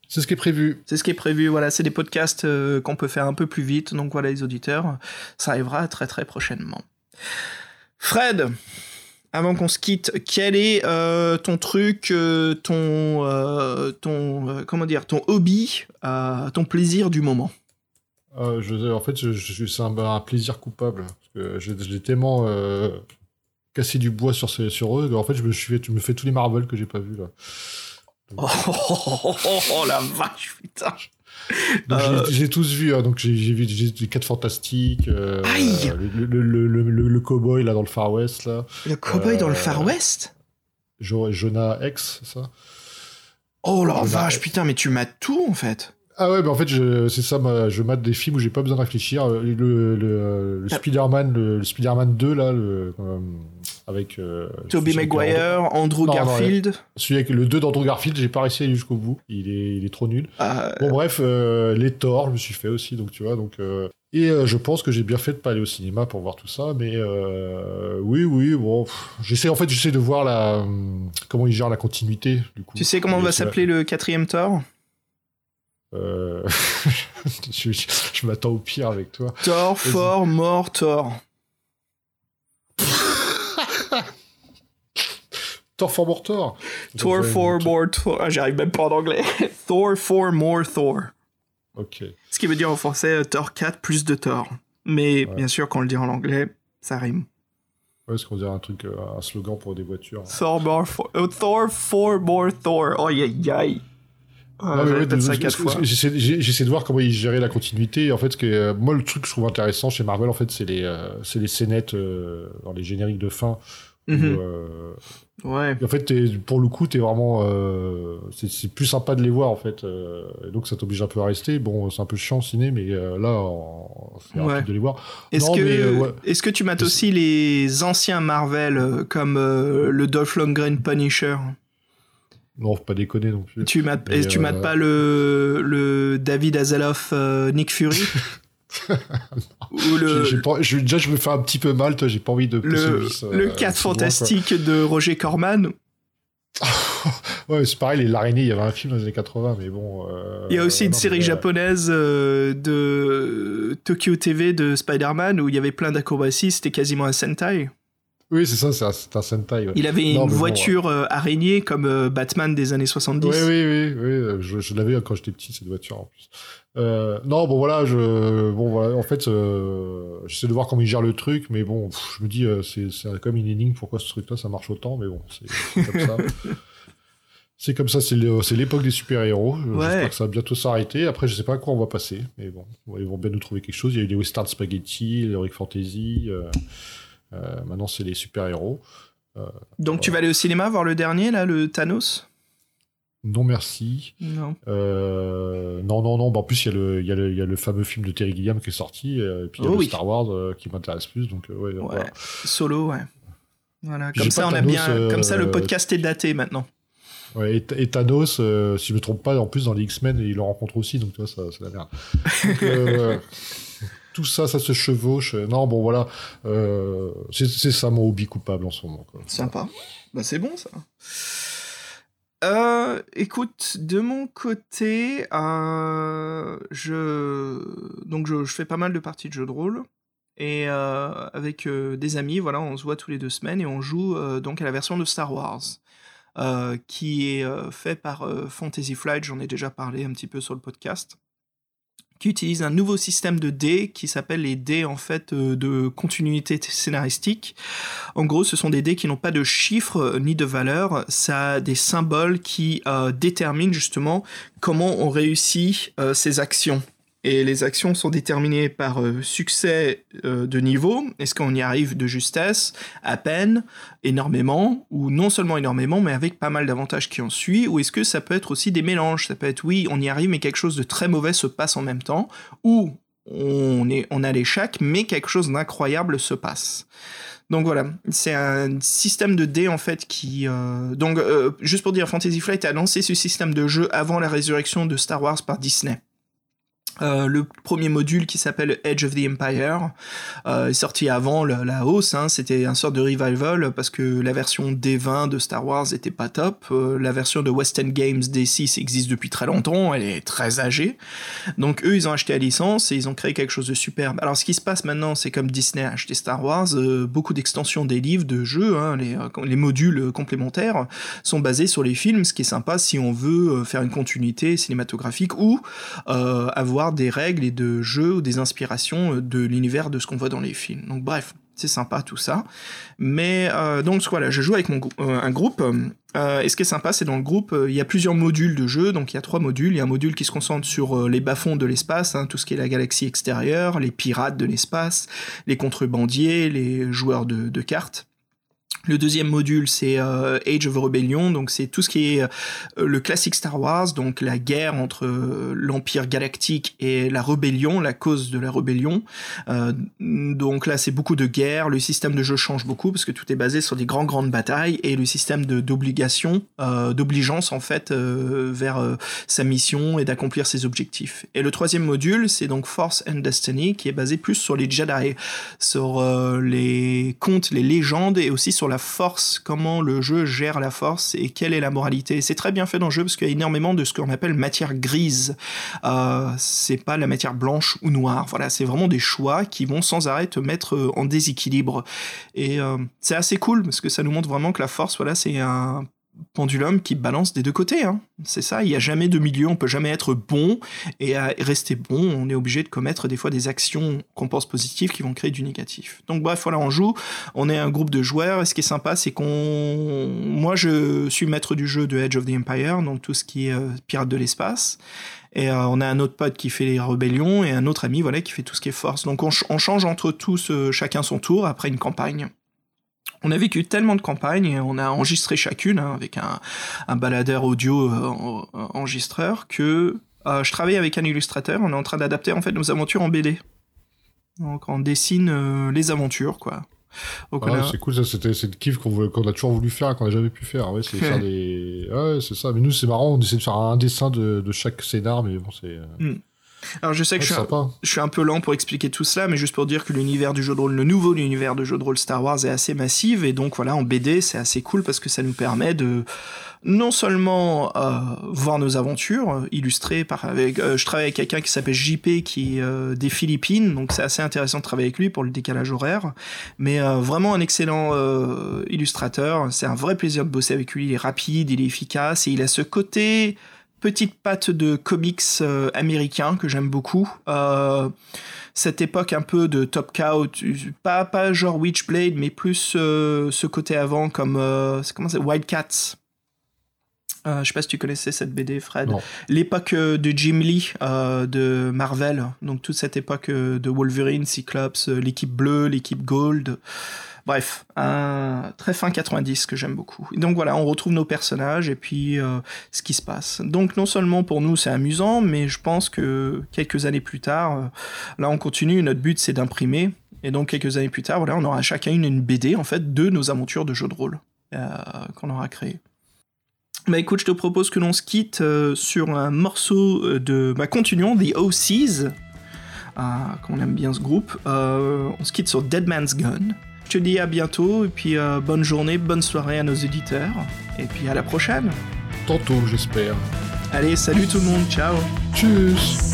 Speaker 3: C'est ce qui est prévu.
Speaker 2: C'est ce qui est prévu, voilà, c'est des podcasts euh, qu'on peut faire un peu plus vite, donc voilà les auditeurs, ça arrivera très très prochainement. Fred, avant qu'on se quitte, quel est euh, ton truc, euh, ton, euh, ton, euh, comment dire, ton hobby, euh, ton plaisir du moment?
Speaker 3: Euh, je, en fait, je, je- c'est un, un plaisir coupable. Parce que j'ai j'ai tellement euh, cassé du bois sur, ces- sur eux. En fait, je me, suis fait, je me fais tous les Marvel que j'ai pas vus là.
Speaker 2: oh, oh, oh, oh, oh, la vache, putain
Speaker 3: Donc,
Speaker 2: Euh.
Speaker 3: j'ai- tous vu. hein. donc j'ai vu les 4 fantastiques. euh,
Speaker 2: Aïe
Speaker 3: le, le, le, cowboy là dans le Far West là.
Speaker 2: Le cowboy dans le
Speaker 3: Euh,
Speaker 2: Far West?
Speaker 3: Jo- Jonah X, c'est ça?
Speaker 2: Oh la vache,
Speaker 3: X.
Speaker 2: putain, mais tu m'as tout en fait
Speaker 3: Ah ouais, mais en fait, c'est ça, ma- je mate des films où j'ai pas besoin de réfléchir. Euh, Le, le, le
Speaker 2: Ah.
Speaker 3: Spider-Man, le, le Spider-Man 2, là, le, euh, avec... euh,
Speaker 2: Tobey Maguire, Andrew
Speaker 3: Non, non,
Speaker 2: Garfield,
Speaker 3: Celui avec le 2 d'Andrew Garfield, j'ai pas réussi à aller jusqu'au bout. Il est, il est trop nul.
Speaker 2: euh,
Speaker 3: Bon, bref, euh, les Thor, je me suis fait aussi, donc tu vois, donc... euh, et euh, je pense que j'ai bien fait de pas aller au cinéma pour voir tout ça, mais euh, oui, oui, bon, j'essaie en fait, j'essaie de voir la hum, comment ils gèrent la continuité du coup.
Speaker 2: Tu sais comment va s'appeler le quatrième Thor
Speaker 3: Euh, je je- je m'attends au pire avec toi.
Speaker 2: Thor, fort, mort, Thor.
Speaker 3: Thor for more Thor.
Speaker 2: Thor, for, more, Thor. Ah, J'arrive même pas en anglais. Thor, for, more, Thor.
Speaker 3: Ok.
Speaker 2: Ce qui veut dire en français euh, Thor 4 plus de Thor. Mais
Speaker 3: Ouais.
Speaker 2: bien sûr, quand on le dit en anglais, ça rime.
Speaker 3: Ouais, est-ce qu'on dirait un truc, euh, un slogan pour des voitures
Speaker 2: Thor, more, for, euh, Thor, for, more, Thor. Oh, aïe, aïe. Ah,
Speaker 3: ouais, J'essaie de voir comment ils géraient la continuité. En fait, que, euh, moi, le truc que je trouve intéressant chez Marvel, en fait, c'est les, euh, c'est les scénettes euh, dans les génériques de fin. où,
Speaker 2: Mhm.
Speaker 3: euh,
Speaker 2: Ouais.
Speaker 3: en fait, pour le coup, t'es vraiment, euh, c'est plus sympa de les voir, en fait. euh, et donc, ça t'oblige un peu à rester. Bon, c'est un peu chiant ciné, mais là, c'est
Speaker 2: Ouais.
Speaker 3: rapide de les voir.
Speaker 2: Est-ce que,
Speaker 3: ouais.
Speaker 2: est-ce que tu mates aussi les anciens Marvel comme le Dolph Lundgren Punisher?
Speaker 3: Non, faut pas déconner non plus.
Speaker 2: Tu mates,
Speaker 3: Mais,
Speaker 2: et tu
Speaker 3: euh,
Speaker 2: mates pas le, le David Hasselhoff euh, Nick Fury Ou le,
Speaker 3: pas- je- déjà, je me fais un petit peu mal, toi, j'ai pas envie de
Speaker 2: le,
Speaker 3: vis, euh,
Speaker 2: le
Speaker 3: si
Speaker 2: 4
Speaker 3: loin, quoi.
Speaker 2: fantastique de Roger Corman
Speaker 3: Ouais, c'est pareil, les l'araignée, il y avait un film dans les années 80, mais bon. euh,
Speaker 2: Il y a aussi une
Speaker 3: non,
Speaker 2: série
Speaker 3: mais,
Speaker 2: japonaise euh, de Tokyo TV de Spider-Man où il y y avait plein d'acrobaties, c'était quasiment un Sentai.
Speaker 3: Oui, c'est ça, c'est un, un Sentai. Ouais.
Speaker 2: Il avait
Speaker 3: Non,
Speaker 2: une
Speaker 3: bon,
Speaker 2: voiture euh, araignée comme euh, Batman des années 70.
Speaker 3: Oui, oui, oui, oui, euh, je, je l'avais quand j'étais petit, cette voiture en plus. Euh, non, bon voilà, je, bon voilà, en fait, euh, j'essaie de voir comment ils gèrent le truc, mais bon, pff, je me dis, euh, c'est, comme une énigme, pourquoi ce truc-là ça marche autant, mais bon, c'est, comme ça. C'est comme ça, c'est, l'époque des super-héros.
Speaker 2: Ouais.
Speaker 3: J'espère que ça va bientôt s'arrêter. Après, je sais pas à quoi on va passer, mais bon, ils vont bien nous trouver quelque chose. Il y a eu les western spaghetti, l'heroic fantasy. euh, euh, maintenant, c'est les super-héros.
Speaker 2: Donc tu vas aller au cinéma voir le dernier, là, le Thanos?
Speaker 3: Non, merci.
Speaker 2: Non.
Speaker 3: Euh, non, non, non. Bah, en plus, il y, a le- il y, y a le fameux film de Terry Gilliam qui est sorti. euh, et puis, il y a
Speaker 2: Oh
Speaker 3: le
Speaker 2: oui.
Speaker 3: Star Wars euh, qui m'intéresse plus. Donc, euh, ouais,
Speaker 2: Ouais.
Speaker 3: voilà.
Speaker 2: Solo, ouais. Voilà, comme ça, on a bien.
Speaker 3: euh,
Speaker 2: Comme ça, le podcast est daté maintenant.
Speaker 3: Ouais, et, et Thanos, euh, si je me trompe pas, en plus, dans les X-Men, il le rencontre aussi. Donc, tu vois, ça, c'est la merde. Donc, euh, tout ça, ça se chevauche. Non, bon, voilà. Euh, c'est ça mon hobby coupable en ce moment. Quoi.
Speaker 2: Sympa. Bah, c'est bon, ça. Euh, écoute, de mon côté, euh, je donc je, fais pas mal de parties de jeux de rôle et avec des amis, voilà, on se voit tous les deux semaines et on joue donc à la version de Star Wars. qui est fait par Fantasy Flight, j'en ai déjà parlé un petit peu sur le podcast qui utilise un nouveau système de dés qui s'appelle les dés en fait euh, de continuité scénaristique. En gros, ce sont des dés qui n'ont pas de chiffres euh, ni de valeurs, ça a des symboles qui euh, déterminent justement comment on réussit ces actions et les actions sont déterminées par euh, succès euh, de niveau, est-ce qu'on y arrive de justesse, à peine, énormément, ou non seulement énormément, mais avec pas mal d'avantages qui en suit, ou est-ce que ça peut être aussi des mélanges, ça peut être oui, on y arrive, mais quelque chose de très mauvais se passe en même temps, ou on, est, on a l'échec, mais quelque chose d'incroyable se passe. Donc voilà, c'est un système de dés en fait qui... Euh, donc juste pour dire, Fantasy Flight a lancé ce système de jeu avant la résurrection de Star Wars par Disney. Euh, le premier module qui s'appelle Edge of the Empire euh, est sorti avant la hausse, hein. c'était un sort de revival parce que la version D20 de Star Wars était pas top, euh, la version de West End Games D6 existe depuis très longtemps, elle est très âgée, donc eux ils ont acheté la licence et ils ont créé quelque chose de superbe. Alors ce qui se passe maintenant c'est comme Disney a acheté Star Wars, beaucoup d'extensions des livres, de jeux, hein, les, les, modules complémentaires sont basés sur les films, ce qui est sympa si on veut faire une continuité cinématographique ou avoir des règles et de jeux ou des inspirations euh, de l'univers de ce qu'on voit dans les films. Donc bref, c'est sympa tout ça. Mais euh, donc voilà, je joue avec euh, un groupe. et ce qui est sympa, c'est dans le groupe, il y a plusieurs modules de jeu. Donc il y a trois modules. Il y a un module qui se concentre sur les bas-fonds de l'espace, hein, tout ce qui est la galaxie extérieure, les pirates de l'espace, les contrebandiers, les joueurs de cartes. Le deuxième module, c'est euh, Age of Rebellion, donc c'est tout ce qui est euh, le classique Star Wars, donc la guerre entre euh, l'Empire galactique et la rébellion, la cause de la rébellion. donc là, c'est beaucoup de guerre, le système de jeu change beaucoup parce que tout est basé sur des grandes grandes batailles et le système d'obligation, d'obligeance en fait vers sa mission et d'accomplir ses objectifs. Et le troisième module, c'est donc Force and Destiny, qui est basé plus sur les Jedi, sur les contes, les légendes et aussi sur la force, comment le jeu gère la force et quelle est la moralité. C'est très bien fait dans le jeu parce qu'il y a énormément de ce qu'on appelle matière grise. Euh, c'est pas la matière blanche ou noire. Voilà, c'est vraiment des choix qui vont sans arrêt te mettre euh, en déséquilibre. Et euh, c'est assez cool parce que ça nous montre vraiment que la force, voilà, c'est un pendulum qui balance des deux côtés. Hein. C'est ça, il n'y a jamais de milieu, on peut jamais être bon et à rester bon, on est obligé de commettre des fois des actions qu'on pense positives qui vont créer du négatif. Donc bref, voilà, on joue, on est un groupe de joueurs et ce qui est sympa, c'est qu'on... Moi, je suis maître du jeu de Edge of the Empire, donc tout ce qui est euh, pirate de l'espace. Et euh, on a un autre pote qui fait les rébellions et un autre ami voilà qui fait tout ce qui est force. Donc on, change entre tous euh, chacun son tour après une campagne. On a vécu tellement de campagnes et on a enregistré chacune hein, avec un, baladeur audio euh, enregistreur que euh, je travaille avec un illustrateur. On est en train d'adapter en fait nos aventures en BD. Donc on dessine euh, les aventures quoi.
Speaker 3: Ah, c'est cool, ça, c'était, c'est le kiff qu'on, a toujours voulu faire, qu'on n'a jamais pu faire. Ouais, c'est des. Ouais, c'est ça. Mais nous, c'est marrant, on essaie de faire un dessin de, chaque scénar, mais bon, c'est. Hmm.
Speaker 2: Alors je sais que je, suis un, peu lent pour expliquer tout cela, mais juste pour dire que l'univers du jeu de rôle, le nouveau univers de jeu de rôle Star Wars est assez massif, et donc voilà, en BD c'est assez cool parce que ça nous permet de non seulement euh, voir nos aventures euh, illustrées par avec euh, je travaille avec quelqu'un qui s'appelle JP qui est des Philippines donc c'est assez intéressant de travailler avec lui pour le décalage horaire mais vraiment un excellent illustrateur. C'est un vrai plaisir de bosser avec lui il est rapide il est efficace et il a ce côté petite patte de comics euh, américains que j'aime beaucoup. Euh, cette époque un peu de Top Cow, pas, pas genre Witchblade, mais plus euh, ce côté avant comme comment c'est Wildcats. je sais pas si tu connaissais cette BD, Fred. L'époque de Jim Lee de Marvel, donc toute cette époque de Wolverine, Cyclops, l'équipe bleue, l'équipe Gold. Bref, un très fin 90 que j'aime beaucoup. donc voilà, on retrouve nos personnages et puis euh, ce qui se passe. Donc non seulement pour nous c'est amusant, mais je pense que quelques années plus tard, euh, là on continue, notre but c'est d'imprimer. Et donc quelques années plus tard, voilà, on aura chacun une, BD en fait de nos aventures de jeux de rôle euh, qu'on aura créé. Bah écoute, je te propose que l'on se quitte sur un morceau de bah, continuons, The OCs, qu'on aime bien ce groupe. on se quitte sur Dead Man's Gun. Je te dis à bientôt, et puis euh, bonne journée, bonne soirée à nos éditeurs, et puis à la prochaine.
Speaker 3: Tantôt, j'espère.
Speaker 2: Allez, salut tout le monde, ciao.
Speaker 3: Tchuss.